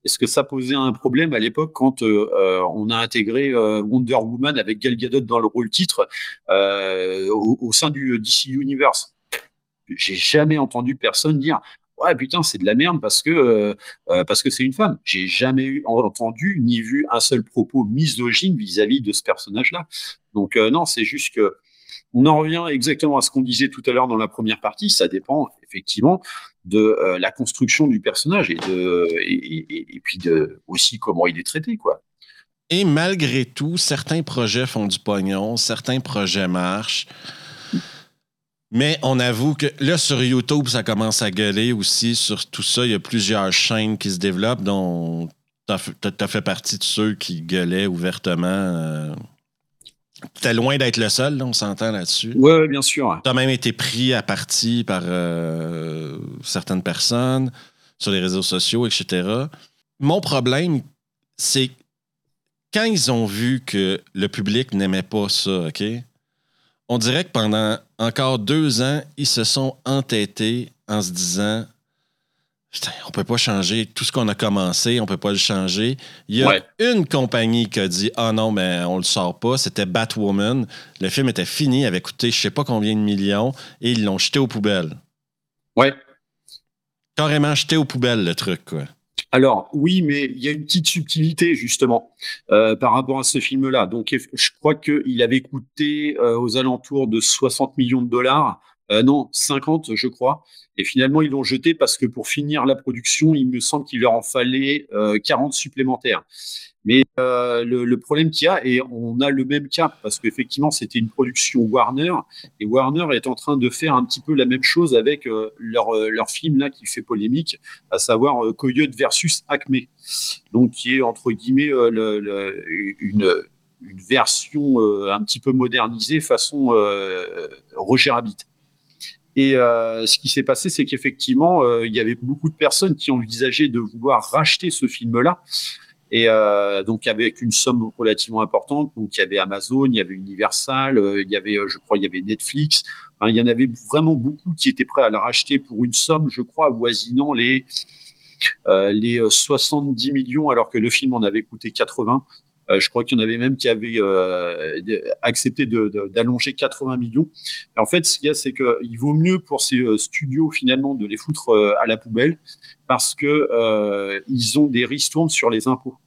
B: est-ce que ça posait un problème à l'époque quand euh, euh, on a intégré Wonder Woman avec Gal Gadot dans le rôle titre au, au, sein du DC Universe? J'ai jamais entendu personne dire ouais putain c'est de la merde parce que euh, euh, parce que c'est une femme. J'ai jamais eu, entendu ni vu un seul propos misogyne vis-à-vis de ce personnage-là. Donc euh, non, c'est juste que on en revient exactement à ce qu'on disait tout à l'heure dans la première partie. Ça dépend effectivement de la construction du personnage et de et, puis aussi comment il est traité quoi.
A: Et malgré tout, certains projets font du pognon, certains projets marchent. Mais on avoue que là, sur YouTube, ça commence à gueuler aussi sur tout ça. Il y a plusieurs chaînes qui se développent, dont tu as, fait partie de ceux qui gueulaient ouvertement. Euh. T'es loin d'être le seul, on s'entend là-dessus.
B: Oui, bien sûr.
A: Tu as même été pris à partie par euh, certaines personnes sur les réseaux sociaux, etc. Mon problème, c'est quand ils ont vu que le public n'aimait pas ça, OK? On dirait que pendant encore deux ans, ils se sont entêtés en se disant Putain, on peut pas changer tout ce qu'on a commencé, on peut pas le changer. Il y a une compagnie qui a dit Ah non, mais on le sort pas. C'était Batwoman. Le film était fini, avait coûté je sais pas combien de millions et ils l'ont jeté aux poubelles.
B: Ouais.
A: Carrément jeté aux poubelles le truc, quoi.
B: Alors oui, mais il y a une petite subtilité justement euh, par rapport à ce film-là. Donc je crois qu'il avait coûté euh, aux alentours de 60 millions de dollars. Euh, non, 50 je crois. Et finalement ils l'ont jeté parce que pour finir la production, il me semble qu'il leur en fallait 40 supplémentaires. Mais euh, le, problème qu'il y a, et on a le même cas, parce qu'effectivement, c'était une production Warner, et Warner est en train de faire un petit peu la même chose avec euh, leur, euh, leur film là qui fait polémique, à savoir euh, Coyote versus Acme, donc qui est entre guillemets le, une, une, version un petit peu modernisée façon Roger Rabbit. Et ce qui s'est passé, c'est qu'effectivement, il y avait beaucoup de personnes qui envisageaient de vouloir racheter ce film-là et euh, donc avec une somme relativement importante. Donc il y avait Amazon, il y avait Universal, euh, il y avait, euh, je crois, il y avait Netflix. il y en avait vraiment beaucoup qui étaient prêts à la racheter pour une somme, je crois, avoisinant les les 70 millions, alors que le film en avait coûté 80. Je crois qu'il y en avait même qui avaient accepté d'allonger 80 millions. en fait, ce qu'il y a, c'est qu'il vaut mieux pour ces studios finalement de les foutre à la poubelle parce que ils ont des ristournes sur les impôts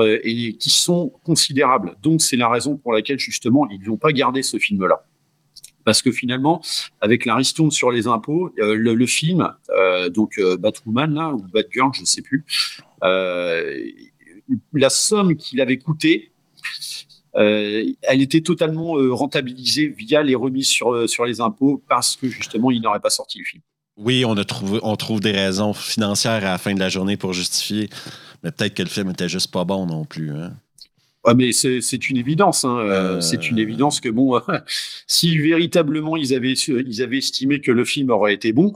B: et qui sont considérables. Donc c'est la raison pour laquelle justement ils n'ont pas gardé ce film-là. Parce que finalement, avec la ristourne sur les impôts, euh, le, film, euh, donc euh, Batwoman là, ou Batgirl, je ne sais plus, la somme qu'il avait coûté, elle était totalement rentabilisée via les remises sur, sur les impôts parce que justement, il n'aurait pas sorti le film.
A: Oui, on, a trouvé, on trouve des raisons financières à la fin de la journée pour justifier, mais peut-être que le film était juste pas bon non plus. Hein.
B: Mais c'est une évidence. Hein. Euh, c'est une évidence que, bon, (laughs) si véritablement ils avaient, ils avaient estimé que le film aurait été bon,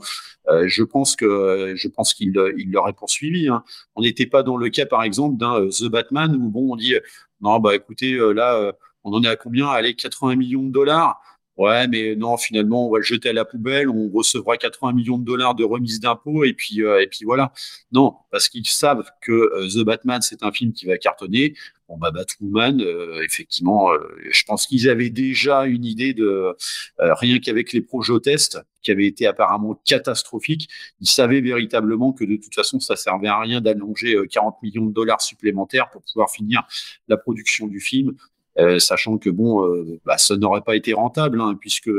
B: je pense que je pense qu'il il l'aurait poursuivi. Hein. On n'était pas dans le cas, par exemple, d'un The Batman où bon, on dit non, bah écoutez, là, on en est à combien? Allez, 80 millions de dollars. Ouais, mais non, finalement, on va le jeter à la poubelle, on recevra 80 millions de dollars de remise d'impôts, et puis, euh, et puis voilà. Non, parce qu'ils savent que euh, The Batman, c'est un film qui va cartonner. Bon, bah, Batwoman, euh, effectivement, je pense qu'ils avaient déjà une idée de, rien qu'avec les projets test, qui avaient été apparemment catastrophiques, ils savaient véritablement que de toute façon, ça servait à rien d'allonger 40 millions de dollars supplémentaires pour pouvoir finir la production du film. Euh, sachant que bon, euh, bah, ça n'aurait pas été rentable, hein, puisque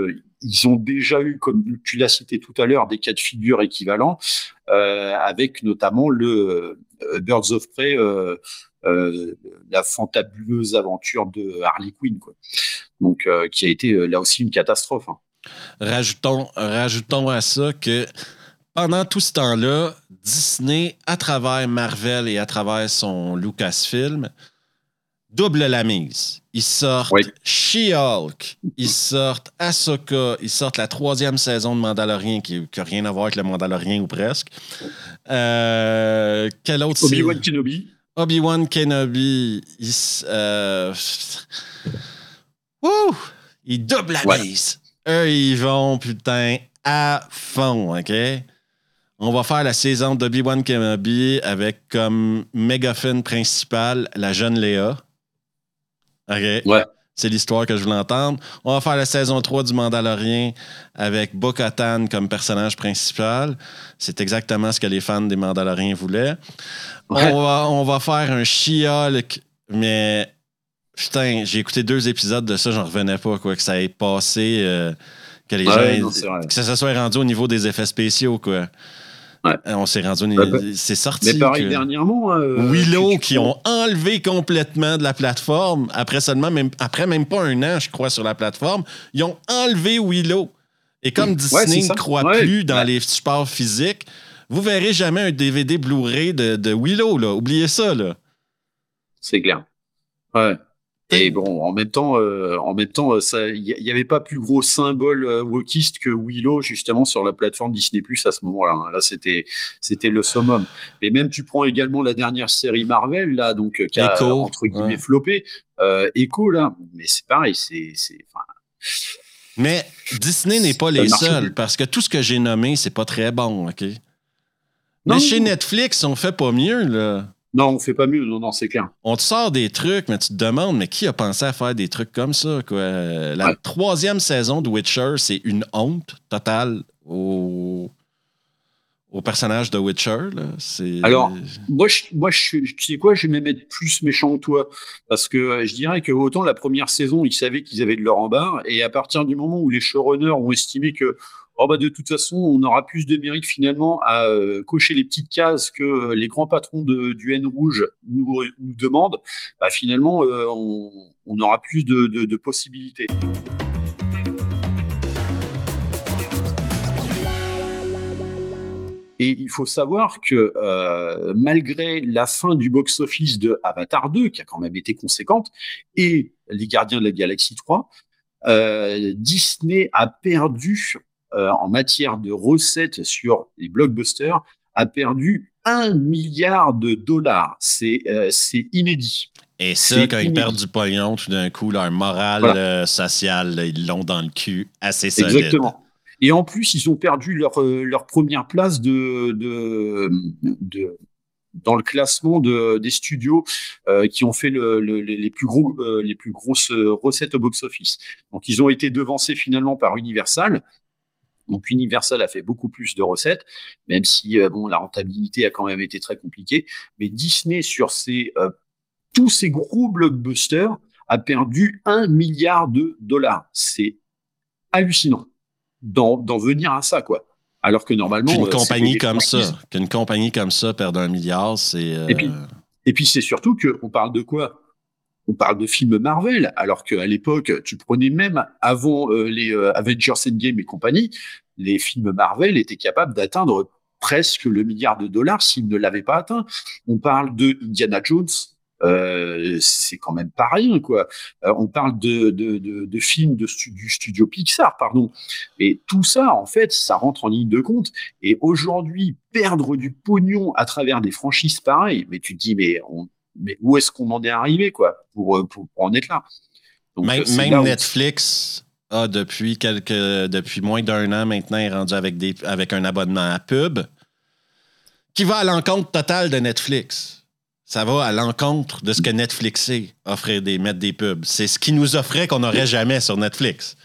B: ils ont déjà eu, comme tu l'as cité tout à l'heure, des cas de figure équivalents, euh, avec notamment le Birds of Prey, la fantabuleuse aventure de Harley Quinn, quoi. Donc, qui a été là aussi une catastrophe. Hein.
A: Rajoutons, rajoutons à ça que pendant tout ce temps-là, Disney, à travers Marvel et à travers son Lucasfilm, double la mise. Ils sortent She-Hulk, ils sortent Ahsoka, ils sortent la troisième saison de Mandalorian qui n'a rien à voir avec le Mandalorian ou presque. Euh, quel autre
B: Obi-Wan Kenobi.
A: Obi-Wan Kenobi. Ils, euh, ils doublent la mise. Eux, ils vont, putain, à fond, OK? On va faire la saison d'Obi-Wan Kenobi avec comme mégaphone principal la jeune Léa. OK.
B: Ouais.
A: C'est l'histoire que je voulais entendre. On va faire la saison 3 du Mandalorien avec Bo-Katan comme personnage principal. C'est exactement ce que les fans des Mandaloriens voulaient. On, va, on va faire un She-Hulk, mais putain, j'ai écouté deux épisodes de ça, j'en revenais pas, quoi, que ça ait passé, euh, que les gens, que ça se soit rendu au niveau des effets spéciaux, quoi.
B: Euh,
A: on s'est rendu. C'est sorti.
B: Mais pareil, dernièrement.
A: Euh, Willow, qui ont enlevé complètement de la plateforme, après seulement, même, après même pas un an, je crois, sur la plateforme, ils ont enlevé Willow. Et comme Disney ne croit plus dans les supports physiques, vous verrez jamais un DVD Blu-ray de, de Willow, là. Oubliez ça, là.
B: C'est clair. Ouais. Et bon, en même temps, euh, en même temps, il n'y avait pas plus gros symbole euh, wokiste que Willow justement sur la plateforme Disney Plus à ce moment-là. Hein. Là, c'était, c'était le summum. Et même tu prends également la dernière série Marvel là, donc euh, qui a entre guillemets floppé, Echo là, mais c'est pareil, c'est, c'est.
A: Mais Disney n'est pas les seuls parce que tout ce que j'ai nommé, c'est pas très bon, ok? Mais chez Netflix, on fait pas mieux là.
B: Non, on fait pas mieux. Non, non, c'est clair.
A: On te sort des trucs, mais tu te demandes, mais qui a pensé à faire des trucs comme ça? Quoi? La troisième saison de Witcher, c'est une honte totale au, au personnage de Witcher.
B: Alors, moi, je, moi je, tu sais quoi, je vais même être plus méchant que toi. Parce que euh, je dirais que autant la première saison, ils savaient qu'ils avaient de leur en barre, et à partir du moment où les showrunners ont estimé que oh bah de toute façon, on aura plus de mérite finalement à euh, cocher les petites cases que euh, les grands patrons de, du N rouge nous, demandent. Bah, finalement, euh, on, aura plus de, possibilités. Et il faut savoir que malgré la fin du box-office de Avatar 2, qui a quand même été conséquente, et Les Gardiens de la Galaxie 3, Disney a perdu euh, en matière de recettes sur les blockbusters a perdu un milliard de dollars. C'est euh, inédit.
A: Et ça, quand ils perdent du pognon, tout d'un coup, leur morale euh, sociale, ils l'ont dans le cul assez solide. Exactement.
B: Et en plus, ils ont perdu leur, leur première place de, de, de dans le classement de, des studios qui ont fait le, les, plus gros, les plus grosses recettes au box-office. Donc, ils ont été devancés finalement par Universal, donc Universal a fait beaucoup plus de recettes, même si euh, bon la rentabilité a quand même été très compliquée. Mais Disney sur ses euh, tous ces gros blockbusters a perdu un milliard de dollars. C'est hallucinant d'en venir à ça quoi. Alors que normalement
A: qu'une euh, compagnie comme ça, qu'une compagnie comme ça perde un milliard, c'est
B: et puis et puis c'est surtout qu'on parle de quoi? On parle de films Marvel, alors qu'à l'époque, tu prenais même avant euh, les euh, Avengers Endgame et compagnie, les films Marvel étaient capables d'atteindre presque le milliard de dollars s'ils ne l'avaient pas atteint. On parle de Indiana Jones, euh, c'est quand même pas rien, quoi. Euh, on parle de, de, de, films de du studio Pixar, pardon. Et tout ça, en fait, ça rentre en ligne de compte. Et aujourd'hui, perdre du pognon à travers des franchises pareilles, mais tu te dis, mais, mais où est-ce qu'on en est arrivé, quoi, pour, pour, en être là?
A: Même, Netflix a depuis quelques depuis moins d'un an maintenant est rendu avec des avec un abonnement à pub qui va à l'encontre totale de Netflix. Ça va à l'encontre de ce que Netflix est, offrir des, mettre des pubs. C'est ce qui nous offrait qu'on n'aurait jamais sur Netflix.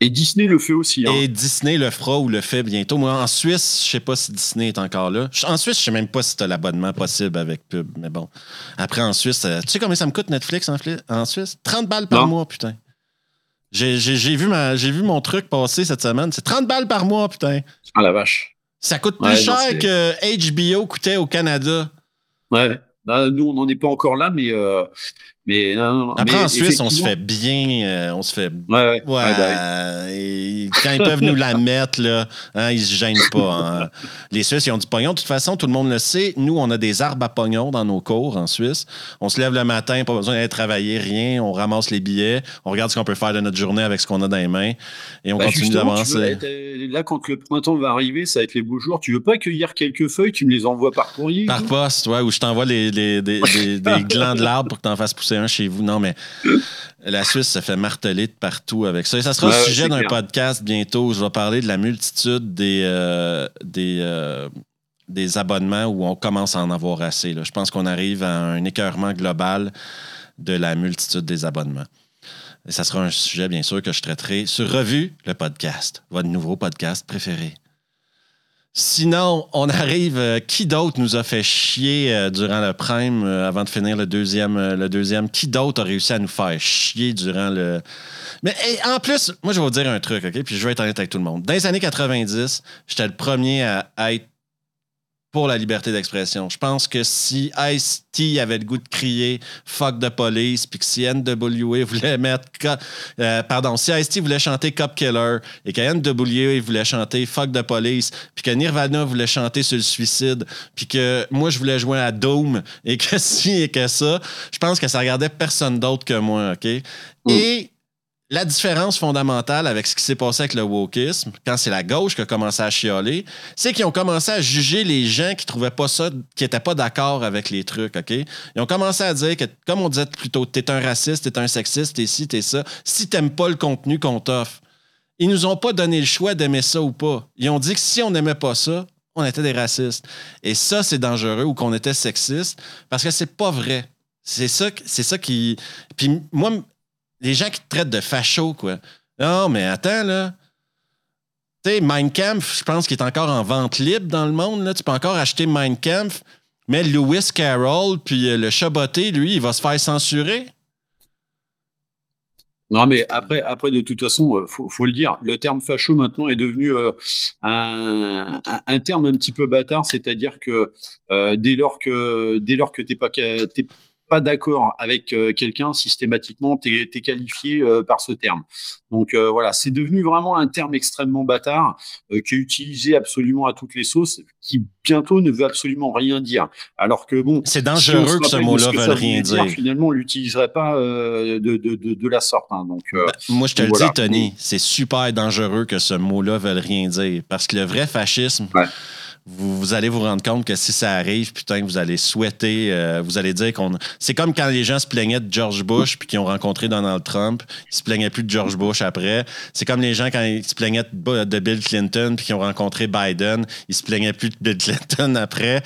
B: Et Disney le fait aussi. Hein.
A: Et Disney le fera ou le fait bientôt. Moi, en Suisse, je sais pas si Disney est encore là. En Suisse, je sais même pas si tu as l'abonnement possible avec pub. Mais bon. Après, en Suisse, euh, tu sais combien ça me coûte Netflix en, Suisse? 30 balles par mois, putain. J'ai vu, vu mon truc passer cette semaine. C'est 30 balles par mois, putain.
B: Ah la vache.
A: Ça coûte plus cher que HBO coûtait au Canada.
B: Ouais. Bah, nous, on n'en est pas encore là, mais euh, mais
A: Après, en Suisse, on se fait bien. Euh, on se fait.
B: Ouais,
A: bah quand ils peuvent nous la mettre, là, hein, ils se gênent pas. Hein. Les Suisses, ils ont du pognon. De toute façon, tout le monde le sait. Nous, on a des arbres à pognon dans nos cours en Suisse. On se lève le matin, pas besoin d'aller travailler, rien. On ramasse les billets. On regarde ce qu'on peut faire de notre journée avec ce qu'on a dans les mains. Et on bah, continue d'avancer.
B: Là, quand le printemps va arriver, ça va être les beaux jours. Tu veux pas cueillir quelques feuilles, tu me les envoies par courrier
A: Par poste, ouais, ou je t'envoie les, des, des (laughs) glands de l'arbre pour que tu en fasses pousser chez vous. Non, mais la Suisse se fait marteler de partout avec ça. Et ça sera le sujet d'un podcast bientôt. Où je vais parler de la multitude des, euh, des, euh, des abonnements où on commence à en avoir assez. Je pense qu'on arrive à un écœurement global de la multitude des abonnements. Et ça sera un sujet, bien sûr, que je traiterai sur Revue, le podcast, votre nouveau podcast préféré. Sinon, on arrive. Euh, qui d'autre nous a fait chier euh, durant le prime euh, avant de finir le deuxième, le deuxième? Qui d'autre a réussi à nous faire chier durant le. Mais en plus, moi, je vais vous dire un truc, OK? Puis je vais être honnête avec tout le monde. Dans les années 90, j'étais le premier à être pour la liberté d'expression. Je pense que si Ice-T avait le goût de crier fuck the police, puis que si NWA voulait (laughs) mettre. Euh, pardon, si Ice-T voulait chanter Cop Killer et que NWA voulait chanter fuck the police, puis que Nirvana voulait chanter sur le suicide, puis que moi je voulais jouer à Doom et que (laughs) si et que ça, je pense que ça regardait personne d'autre que moi, OK? Mm. Et la différence fondamentale avec ce qui s'est passé avec le wokisme, quand c'est la gauche qui a commencé à chialer, c'est qu'ils ont commencé à juger les gens qui trouvaient pas ça, qui étaient pas d'accord avec les trucs, OK? Ils ont commencé à dire que, comme on disait plus tôt, t'es un raciste, t'es un sexiste, t'es ci, t'es ça, si t'aimes pas le contenu qu'on t'offre. Ils nous ont pas donné le choix d'aimer ça ou pas. Ils ont dit que si on n'aimait pas ça, on était des racistes. Et ça, c'est dangereux ou qu'on était sexiste parce que c'est pas vrai. C'est ça, c'est ça qui. Puis moi, les gens qui te traitent de facho, quoi. Non, mais attends, là. Tu sais, Mein je pense qu'il est encore en vente libre dans le monde. Là. Tu peux encore acheter Mein Kampf, mais Lewis Carroll, puis euh, le Chaboté, lui, il va se faire censurer.
B: Non, mais après, de toute façon, euh, faut, faut le dire, le terme facho maintenant est devenu euh, un, un, terme un petit peu bâtard, c'est-à-dire que dès lors que dès lors que t'es pas pas d'accord avec euh, quelqu'un, systématiquement, tu es, qualifié euh, par ce terme. Donc euh, voilà, c'est devenu vraiment un terme extrêmement bâtard qui est utilisé absolument à toutes les sauces, qui bientôt ne veut absolument rien dire. Alors que bon,
A: c'est dangereux que ce mot-là veuille rien dire,
B: Finalement, on l'utiliserait pas de, de, de, la sorte. Hein. donc,
A: ben, moi, je te le dis, Tony, c'est super dangereux que ce mot-là veuille rien dire, parce que le vrai fascisme vous, allez vous rendre compte que si ça arrive, putain, vous allez souhaiter, euh, vous allez dire qu'on. C'est comme quand les gens se plaignaient de George Bush puis qu'ils ont rencontré Donald Trump, ils se plaignaient plus de George Bush après. C'est comme les gens quand ils se plaignaient de Bill Clinton puis qu'ils ont rencontré Biden, ils se plaignaient plus de Bill Clinton après.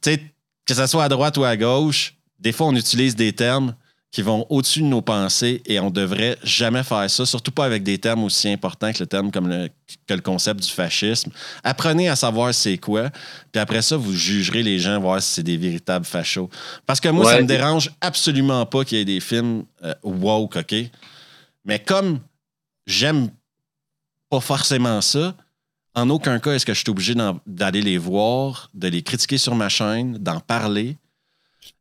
A: Tu sais, que ce soit à droite ou à gauche, des fois on utilise des termes qui vont au-dessus de nos pensées et on devrait jamais faire ça, surtout pas avec des termes aussi importants que le terme comme le, que le concept du fascisme. Apprenez à savoir c'est quoi, puis après ça, vous jugerez les gens, voir si c'est des véritables fachos. Parce que moi, ça me dérange absolument pas qu'il y ait des films euh, woke, OK? Mais comme j'aime pas forcément ça, en aucun cas est-ce que je suis obligé d'aller les voir, de les critiquer sur ma chaîne, d'en parler.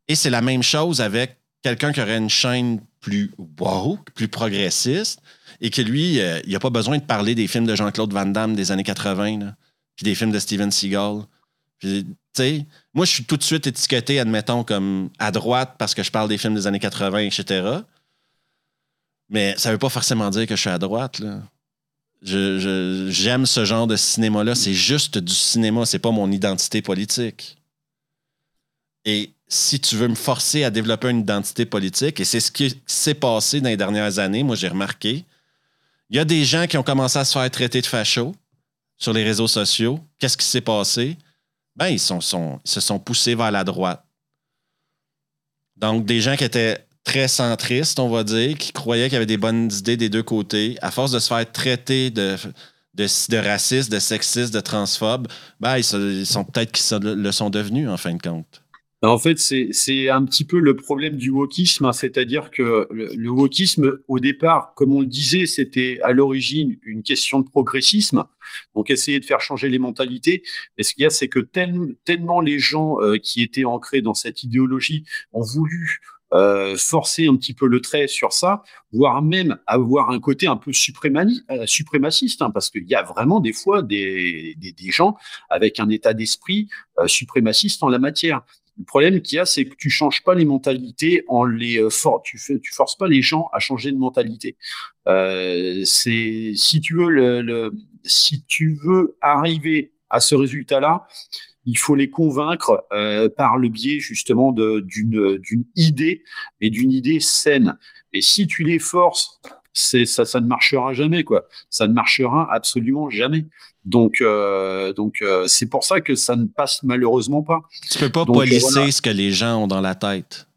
A: Et c'est la même chose avec quelqu'un qui aurait une chaîne plus wow, plus progressiste, et que lui, euh, il n'a pas besoin de parler des films de Jean-Claude Van Damme des années 80, puis des films de Steven Seagal. moi, je suis tout de suite étiqueté, admettons, comme à droite parce que je parle des films des années 80, etc. Mais ça veut pas forcément dire que je suis à droite, là. Je- J'aime ce genre de cinéma-là. C'est juste du cinéma, c'est pas mon identité politique. Et si tu veux me forcer à développer une identité politique, et c'est ce qui s'est passé dans les dernières années, moi j'ai remarqué, il y a des gens qui ont commencé à se faire traiter de fachos sur les réseaux sociaux. Qu'est-ce qui s'est passé? Ben, ils, sont, se sont poussés vers la droite. Donc, des gens qui étaient très centristes, on va dire, qui croyaient qu'il y avait des bonnes idées des deux côtés, à force de se faire traiter de, de, racistes, de sexistes, de transphobes, ben, ils, sont peut-être qu'ils le sont devenus, en fin de compte.
B: En fait, c'est un petit peu le problème du wokisme, hein, c'est-à-dire que le, le wokisme, au départ, comme on le disait, c'était à l'origine une question de progressisme, donc essayer de faire changer les mentalités. Mais ce qu'il y a, c'est que tel- tellement les gens euh, qui étaient ancrés dans cette idéologie ont voulu euh, forcer un petit peu le trait sur ça, voire même avoir un côté un peu euh, suprémaciste, hein, parce qu'il y a vraiment des fois des, des, des gens avec un état d'esprit euh, suprémaciste en la matière. Le problème qu'il y a, c'est que tu changes pas les mentalités en les euh, for tu fais, forces pas les gens à changer de mentalité. Euh, c'est si tu veux si tu veux arriver à ce résultat-là, il faut les convaincre euh, par le biais justement d'une idée, mais d'une idée saine. Et si tu les forces, ça, ça ne marchera jamais quoi. Ça ne marchera absolument jamais. Donc, euh, donc euh, c'est pour ça que ça ne passe malheureusement pas.
A: Tu peux pas
B: Donc,
A: polisser
B: voilà.
A: ce que les gens ont dans la tête.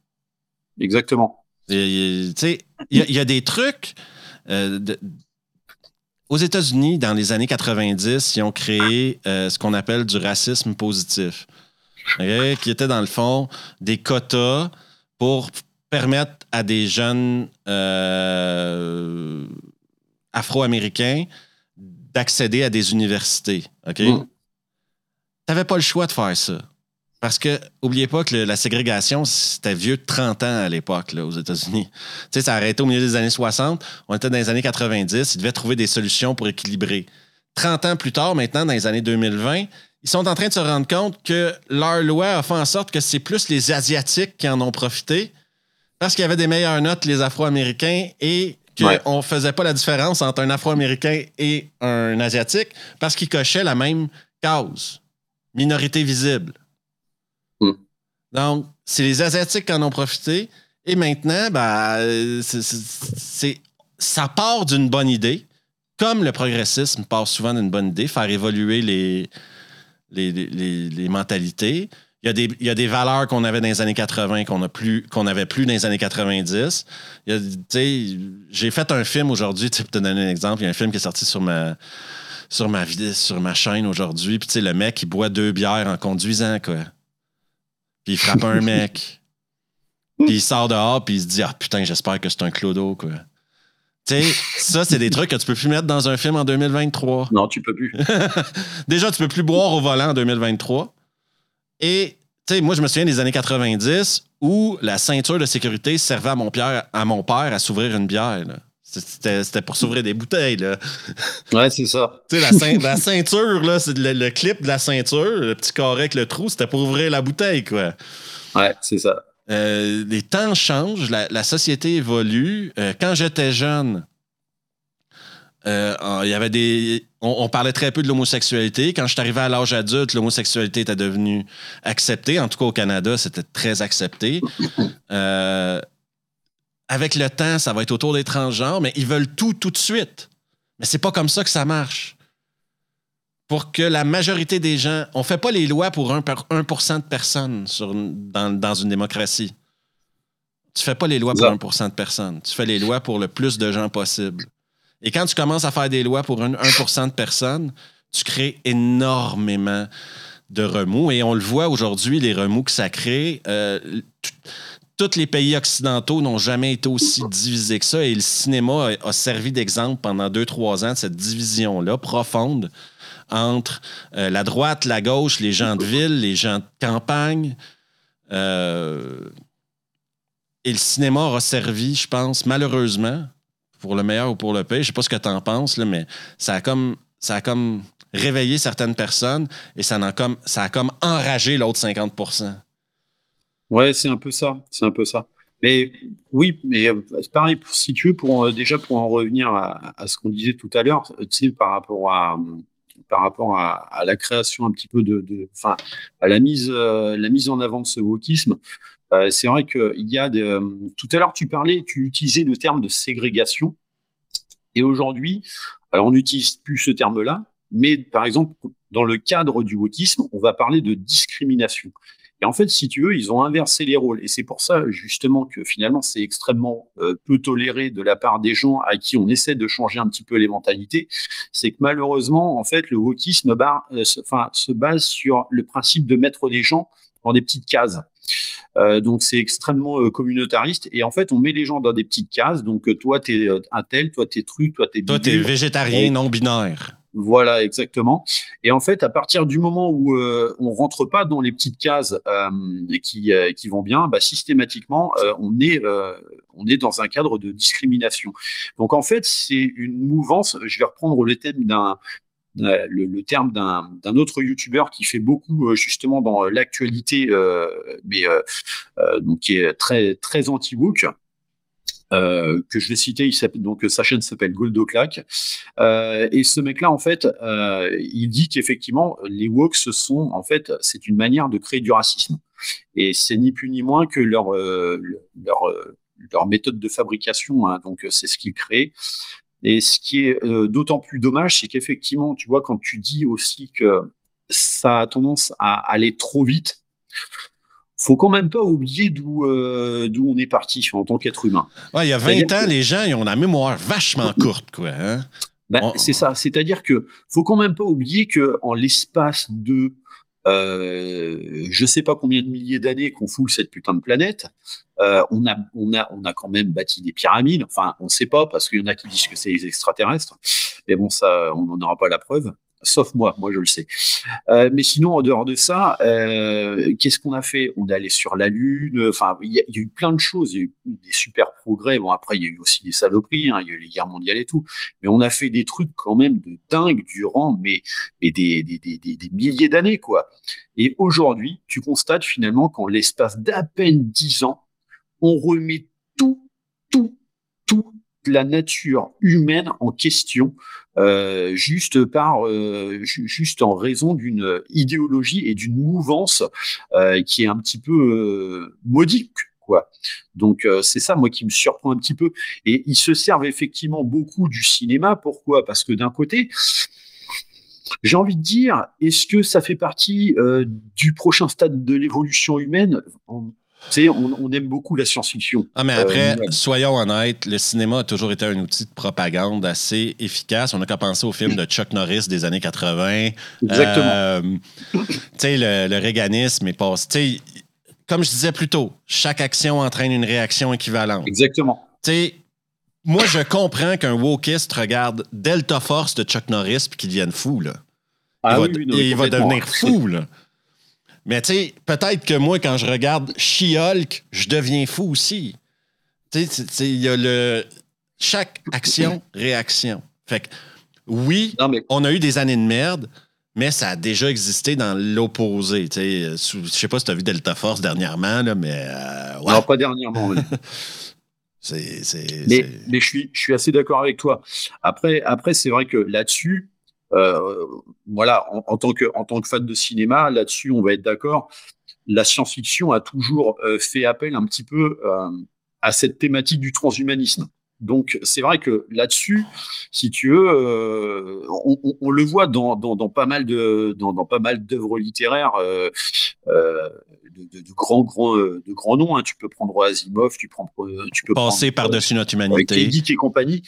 B: Exactement.
A: Et, Tu sais, il y, a- il y a des trucs. euh, de- aux États-Unis, dans les années 90, ils ont créé euh, ce qu'on appelle du racisme positif, qui était dans le fond des quotas pour permettre à des jeunes euh, afro-américains d'accéder à des universités. OK?
B: Mm.
A: T'avais pas le choix de faire ça. Parce que, oubliez pas que le- la ségrégation, c'était vieux de 30 ans à l'époque, aux États-Unis. Tu sais, ça a arrêté au milieu des années 60. On était dans les années 90. Ils devaient trouver des solutions pour équilibrer. 30 ans plus tard, maintenant, dans les années 2020, ils sont en train de se rendre compte que leur loi a fait en sorte que c'est plus les Asiatiques qui en ont profité parce qu'il y avait des meilleures notes, les Afro-Américains, et. Qu'on ne faisait pas la différence entre un Afro-Américain et un Asiatique parce qu'ils cochaient la même cause. Minorité visible.
B: Mm.
A: Donc, c'est les Asiatiques qui en ont profité. Et maintenant, ben, ça part d'une bonne idée. Comme le progressisme part souvent d'une bonne idée, faire évoluer les, les, les- les- les mentalités. Il y, a des, il y a des valeurs qu'on avait dans les années 80 qu'on qu'on n'avait plus dans les années 90. Il y a, tu sais, J'ai fait un film aujourd'hui, pour te donner un exemple, il y a un film qui est sorti sur ma, sur ma, sur ma chaîne aujourd'hui. Puis tu sais, le mec, il boit deux bières en conduisant, quoi. Puis il frappe un mec. (laughs) Puis il sort dehors, puis il se dit Ah putain, j'espère que c'est un clodo, quoi. Tu sais, ça, c'est des trucs que tu peux plus mettre dans un film en 2023.
B: Non, tu peux plus. (laughs)
A: Déjà, tu peux plus boire au volant en 2023. Et, tu sais, moi, je me souviens des années 90 où la ceinture de sécurité servait à mon, père, à mon père à s'ouvrir une bière. là. C'était pour s'ouvrir des bouteilles. Là.
B: Ouais, c'est ça. (laughs)
A: Tu sais, la, ceint- la ceinture, là, c'est le, le clip de la ceinture, le petit carré avec le trou, c'était pour ouvrir la bouteille, quoi.
B: Ouais, c'est ça.
A: Euh, les temps changent, la, la société évolue. Euh, quand j'étais jeune, euh, il y avait des. On, on parlait très peu de l'homosexualité. Quand je suis arrivé à l'âge adulte, l'homosexualité était devenue acceptée. En tout cas, au Canada, c'était très accepté. Euh, avec le temps, ça va être autour des transgenres, mais ils veulent tout tout de suite. Mais c'est pas comme ça que ça marche. Pour que la majorité des gens. On fait pas les lois pour 1, per- 1 de personnes sur, dans, dans une démocratie. Tu fais pas les lois pour
B: Ça.
A: 1 de personnes. Tu fais les lois pour le plus de gens possible. Et quand tu commences à faire des lois pour un 1% de personnes, tu crées énormément de remous. Et on le voit aujourd'hui, les remous que ça crée. euh, tous les pays occidentaux n'ont jamais été aussi divisés que ça. Et le cinéma a, a servi d'exemple pendant deux, trois ans de cette division-là profonde entre euh, la droite, la gauche, les gens de ville, les gens de campagne. Euh, et le cinéma aura servi, je pense, malheureusement, pour le meilleur ou pour le pire. Je sais pas ce que tu en penses, là, mais ça a comme, ça a comme réveillé certaines personnes et ça, a comme, ça a comme enragé l'autre 50
B: Ouais, c'est un peu ça. C'est un peu ça. Mais oui, mais euh, pareil, si tu veux, pour, euh, déjà pour en revenir à, ce qu'on disait tout à l'heure, tu sais, par rapport à, par rapport à, la création un petit peu de, enfin, à la mise, euh, la mise en avant de ce wokisme, c'est vrai qu'il y a des, tout à l'heure tu parlais, tu utilisais le terme de ségrégation, et aujourd'hui, alors on n'utilise plus ce terme-là, mais par exemple, dans le cadre du wokisme, on va parler de discrimination. Et en fait, si tu veux, ils ont inversé les rôles. Et c'est pour ça, justement, que finalement, c'est extrêmement euh, peu toléré de la part des gens à qui on essaie de changer un petit peu les mentalités. C'est que malheureusement, en fait, le wokisme euh, se, enfin, se base sur le principe de mettre les gens dans des petites cases. Euh, donc c'est extrêmement communautariste et en fait on met les gens dans des petites cases. Donc toi tu es un tel, toi tu es truc, toi tu es
A: Toi tu es végétarien non binaire.
B: Voilà, exactement. Et en fait, à partir du moment où euh, on rentre pas dans les petites cases euh, qui, euh, qui vont bien, bah, systématiquement, euh, on est on est dans un cadre de discrimination. Donc en fait, c'est une mouvance. Je vais reprendre le thème d'un le, terme d'un autre youtubeur qui fait beaucoup justement dans l'actualité, mais donc qui est très très anti-woke. Euh, que je vais citer, il donc sa chaîne s'appelle Goldoclac. Euh, et ce mec-là, en fait, euh, il dit qu'effectivement, les woke, sont, en fait, c'est une manière de créer du racisme. Et c'est ni plus ni moins que leur, leur, leur méthode de fabrication. Hein, donc, c'est ce qu'ils créent. Et ce qui est d'autant plus dommage, c'est qu'effectivement, tu vois, quand tu dis aussi que ça a tendance à aller trop vite, faut quand même pas oublier d'où euh, d'où on est parti en tant qu'être humain.
A: il y a 20 ans, les gens ils ont la mémoire vachement courte, quoi. Hein.
B: Ben, c'est ça. C'est-à-dire que faut quand même pas oublier que en l'espace de euh, je sais pas combien de milliers d'années qu'on foule cette putain de planète, euh, on a on a on a quand même bâti des pyramides. Enfin, on sait pas parce qu'il y en a qui disent que c'est les extraterrestres. Mais bon, ça, on n'en aura pas la preuve sauf moi, moi je le sais. Euh, mais sinon, en dehors de ça, euh, qu'est-ce qu'on a fait? On est allé sur la Lune, enfin, il y, a eu plein de choses, il y a eu des super progrès. Bon, après, il y a eu aussi des saloperies, hein, il y a eu les guerres mondiales et tout, mais on a fait des trucs quand même de dingue durant mais, mais des, des, des, des milliers d'années, quoi. Et aujourd'hui, tu constates finalement qu'en l'espace d'à peine dix ans, on remet tout, tout, tout la nature humaine en question euh, juste par euh, juste en raison d'une idéologie et d'une mouvance euh, qui est un petit peu modique quoi. Donc c'est ça moi qui me surprend un petit peu. Et ils se servent effectivement beaucoup du cinéma. Pourquoi? Parce que d'un côté j'ai envie de dire, est-ce que ça fait partie du prochain stade de l'évolution humaine? Tu sais, on, aime beaucoup la science-fiction.
A: Ah, mais après, euh, soyons honnêtes, le cinéma a toujours été un outil de propagande assez efficace. On n'a qu'à penser au film de Chuck Norris des années 80.
B: Exactement. Euh,
A: tu sais, le, le, réganisme est passé. Comme je disais plus tôt, chaque action entraîne une réaction équivalente.
B: Exactement.
A: Tu sais, moi, je comprends qu'un wokiste regarde Delta Force de Chuck Norris puis qu'il devienne fou, là. Ah, il oui, va, il va devenir fou, là. (laughs) Mais tu sais, peut-être que moi, quand je regarde She-Hulk, je deviens fou aussi. Tu sais, il y a le. Chaque action, (clears throat) réaction. Fait que, oui, on a eu des années de merde, mais ça a déjà existé dans l'opposé. Je sais pas si tu as vu Delta Force dernièrement, là, mais. Euh,
B: Non, pas dernièrement. (laughs)
A: c'est,
B: mais, mais je, suis, je suis assez d'accord avec toi. Après, après c'est vrai que là-dessus, euh, voilà, en, tant que, en tant que fan de cinéma, là-dessus, on va être d'accord. La science-fiction a toujours euh, fait appel un petit peu euh, à cette thématique du transhumanisme. Donc c'est vrai que là-dessus, si tu veux, on, le voit dans, pas mal de dans, pas mal d'œuvres littéraires de, grands grands de grands noms. Hein. Tu peux prendre Asimov, tu prends tu peux
A: passer par-dessus notre humanité,
B: avec et compagnie.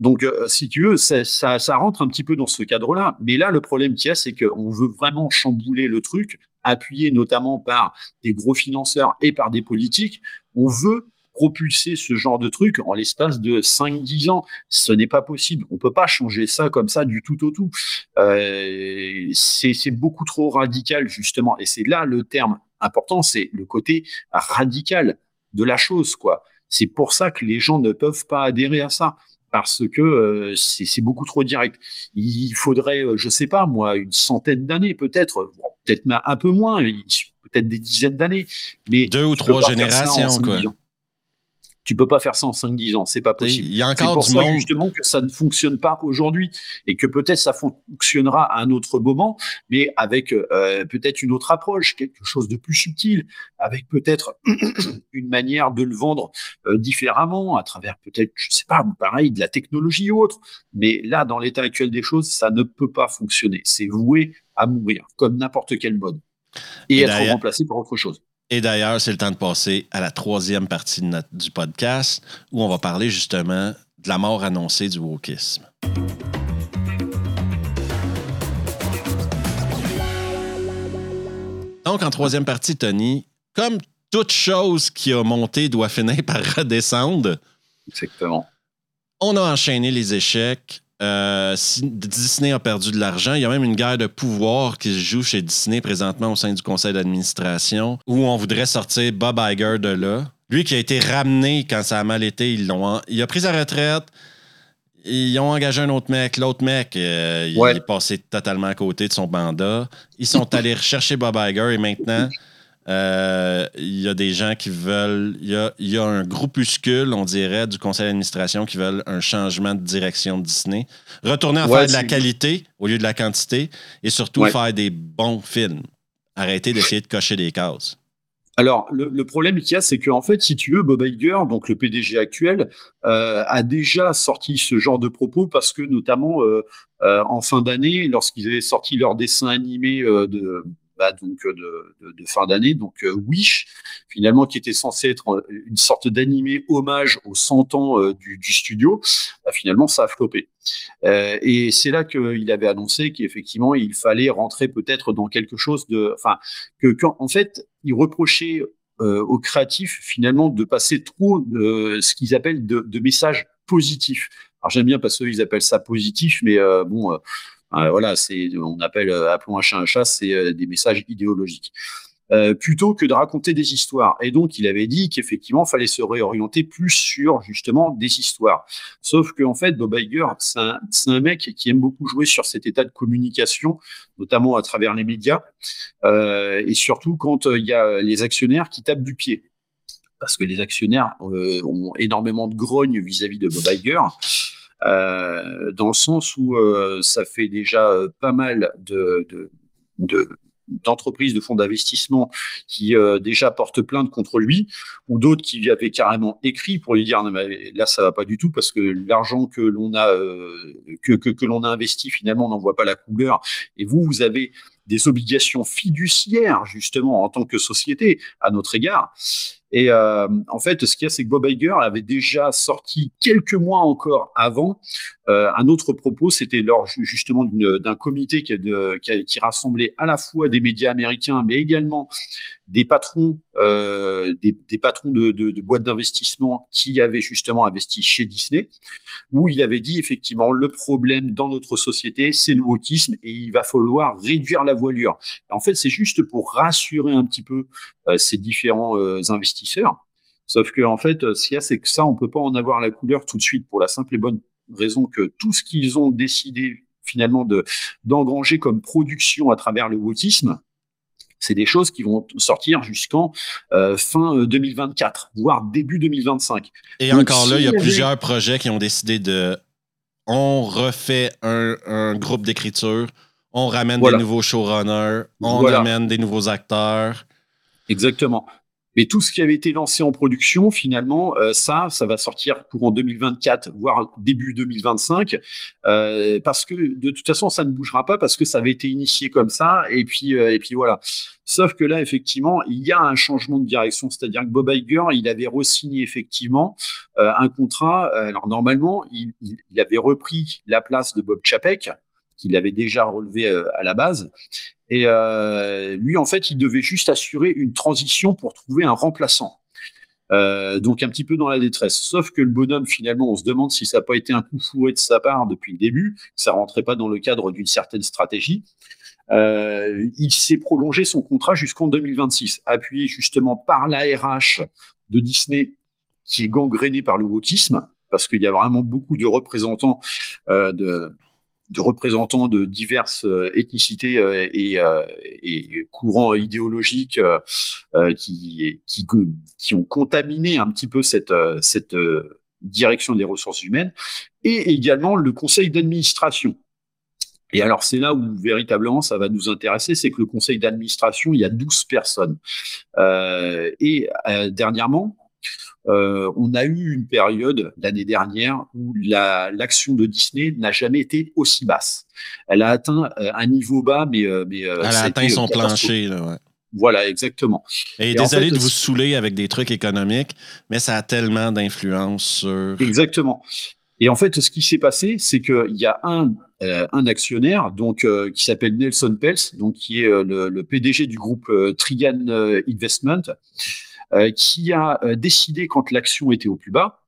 B: Donc, euh, si tu veux, ça, ça, rentre un petit peu dans ce cadre-là. Mais là, le problème qu'il y a, c'est qu'on veut vraiment chambouler le truc, appuyé notamment par des gros financeurs et par des politiques. On veut propulser ce genre de truc en l'espace de 5-10 ans. Ce n'est pas possible. On peut pas changer ça comme ça du tout au tout. Euh, c'est beaucoup trop radical, justement. Et c'est là le terme important, c'est le côté radical de la chose, quoi. C'est pour ça que les gens ne peuvent pas adhérer à ça parce que c'est beaucoup trop direct. Il faudrait, je sais pas moi, une centaine d'années peut-être, peut-être un peu moins, peut-être des dizaines d'années. Mais
A: deux ou trois générations, quoi
B: tu peux pas faire ça en 5-10 ans, c'est pas possible.
A: Il y a encore
B: du
A: monde.
B: justement que ça ne fonctionne pas aujourd'hui et que peut-être ça fonctionnera à un autre moment, mais avec euh, peut-être une autre approche, quelque chose de plus subtil, avec peut-être (clears throat) une manière de le vendre euh, différemment, à travers peut-être, je sais pas, pareil, de la technologie ou autre. Mais là, dans l'état actuel des choses, ça ne peut pas fonctionner. C'est voué à mourir, comme n'importe quel mode, et être remplacé par autre chose.
A: Et d'ailleurs, c'est le temps de passer à la troisième partie du podcast où on va parler justement de la mort annoncée du wokisme. Donc, en troisième partie, Tony, comme toute chose qui a monté doit finir par (laughs) redescendre.
B: Exactement.
A: On a enchaîné les échecs. Euh, Disney a perdu de l'argent. Il y a même une guerre de pouvoir qui se joue chez Disney présentement au sein du conseil d'administration où on voudrait sortir Bob Iger de là. Lui qui a été ramené quand ça a mal été, ils l'ont, il a pris sa retraite. Ils ont engagé un autre mec. L'autre mec, euh, il est passé totalement à côté de son mandat. Ils sont (laughs) allés rechercher Bob Iger et maintenant, euh, il y a des gens qui veulent. Il y a, un groupuscule, on dirait, du conseil d'administration qui veulent un changement de direction de Disney. Retourner à faire de la qualité au lieu de la quantité et surtout faire des bons films. Arrêter d'essayer de cocher des cases.
B: Alors, le, problème qu'il y a, c'est qu'en fait, si tu veux, Bob Iger, donc le PDG actuel, euh, a déjà sorti ce genre de propos parce que, notamment, euh, en fin d'année, lorsqu'ils avaient sorti leur dessin animé de donc euh, de, fin d'année, donc euh, Wish, finalement qui était censé être euh, une sorte d'animé hommage aux 100 ans du, studio, bah, finalement ça a floppé. et c'est là qu'il avait annoncé qu'effectivement il fallait rentrer peut-être dans quelque chose de, enfin que, en fait il reprochait aux créatifs finalement de passer trop de ce qu'ils appellent de, messages positifs. Alors j'aime bien parce qu'ils appellent ça positif, mais bon euh, voilà, c'est, on appelle, euh, appelons un chat un chat, c'est euh, des messages idéologiques. plutôt que de raconter des histoires. Et donc, il avait dit qu'effectivement, il fallait se réorienter plus sur justement des histoires. Sauf qu'en fait, Bob Iger, c'est un, mec qui aime beaucoup jouer sur cet état de communication, notamment à travers les médias, euh, et surtout quand il y a les actionnaires qui tapent du pied. Parce que les actionnaires ont énormément de grogne vis-à-vis de Bob Iger. Euh, dans le sens où euh, ça fait déjà euh, pas mal de, d'entreprises de fonds d'investissement qui déjà portent plainte contre lui, ou d'autres qui lui avaient carrément écrit pour lui dire non, mais là ça va pas du tout parce que l'argent que l'on a que, que, que l'on a investi finalement n'en voit pas la couleur. Et vous vous avez des obligations fiduciaires justement en tant que société à notre égard et euh, en fait, ce qu'il y a, c'est que Bob Iger avait déjà sorti quelques mois encore avant euh, un autre propos. C'était lors justement d'un comité qui, qui, qui, rassemblait à la fois des médias américains, mais également des patrons, euh, des, des, patrons de, de, de boîtes d'investissement qui avaient justement investi chez Disney, où il avait dit effectivement le problème dans notre société, c'est le wokisme et il va falloir réduire la voilure. en fait, c'est juste pour rassurer un petit peu euh, ces différents euh, investisseurs. Sauf que en fait, ce qu'il y a, c'est que ça, on peut pas en avoir la couleur tout de suite pour la simple et bonne raison que tout ce qu'ils ont décidé finalement de d'engranger comme production à travers le wokisme, c'est des choses qui vont sortir jusqu'en euh, fin 2024, euh, voire début 2025.
A: Et encore là, il y a plusieurs projets qui ont décidé de. On refait un, groupe d'écriture, on ramène des nouveaux showrunners, on ramène des nouveaux acteurs.
B: Exactement. Mais tout ce qui avait été lancé en production, finalement, euh, ça, ça va sortir courant 2024, voire début 2025, euh, parce que de toute façon, ça ne bougera pas parce que ça avait été initié comme ça, et puis, euh, et puis voilà. Sauf que là, effectivement, il y a un changement de direction, c'est-à-dire que Bob Iger, il avait re-signé effectivement un contrat. alors normalement, il, il, avait repris la place de Bob Chapek, qu'il avait déjà relevé à la base. Et euh, lui, en fait, il devait juste assurer une transition pour trouver un remplaçant. Euh, donc un petit peu dans la détresse. Sauf que le bonhomme, finalement, on se demande si ça n'a pas été un coup fourré de sa part depuis le début, ça rentrait pas dans le cadre d'une certaine stratégie. Euh, il s'est prolongé son contrat jusqu'en 2026, appuyé justement par la RH de Disney, qui est gangrénée par le wokisme. parce qu'il y a vraiment beaucoup de représentants de de représentants de diverses ethnicités et, et, courants idéologiques qui, qui, ont contaminé un petit peu cette, cette direction des ressources humaines, et également le conseil d'administration. Et alors, c'est là où véritablement ça va nous intéresser, c'est que le conseil d'administration, il y a 12 personnes. Euh, et euh, dernièrement, euh, on a eu une période l'année dernière où l'action de Disney n'a jamais été aussi basse. Elle a atteint un niveau bas, mais, mais
A: elle a atteint son plancher. Là, ouais.
B: Voilà, exactement.
A: Et, désolé de vous saouler avec des trucs économiques, mais ça a tellement d'influence sur.
B: Exactement. Et en fait, ce qui s'est passé, c'est qu'il y a un, euh, un actionnaire donc euh, qui s'appelle Nelson Pels, donc qui est euh, le, PDG du groupe Trigan Investment, qui a décidé quand l'action était au plus bas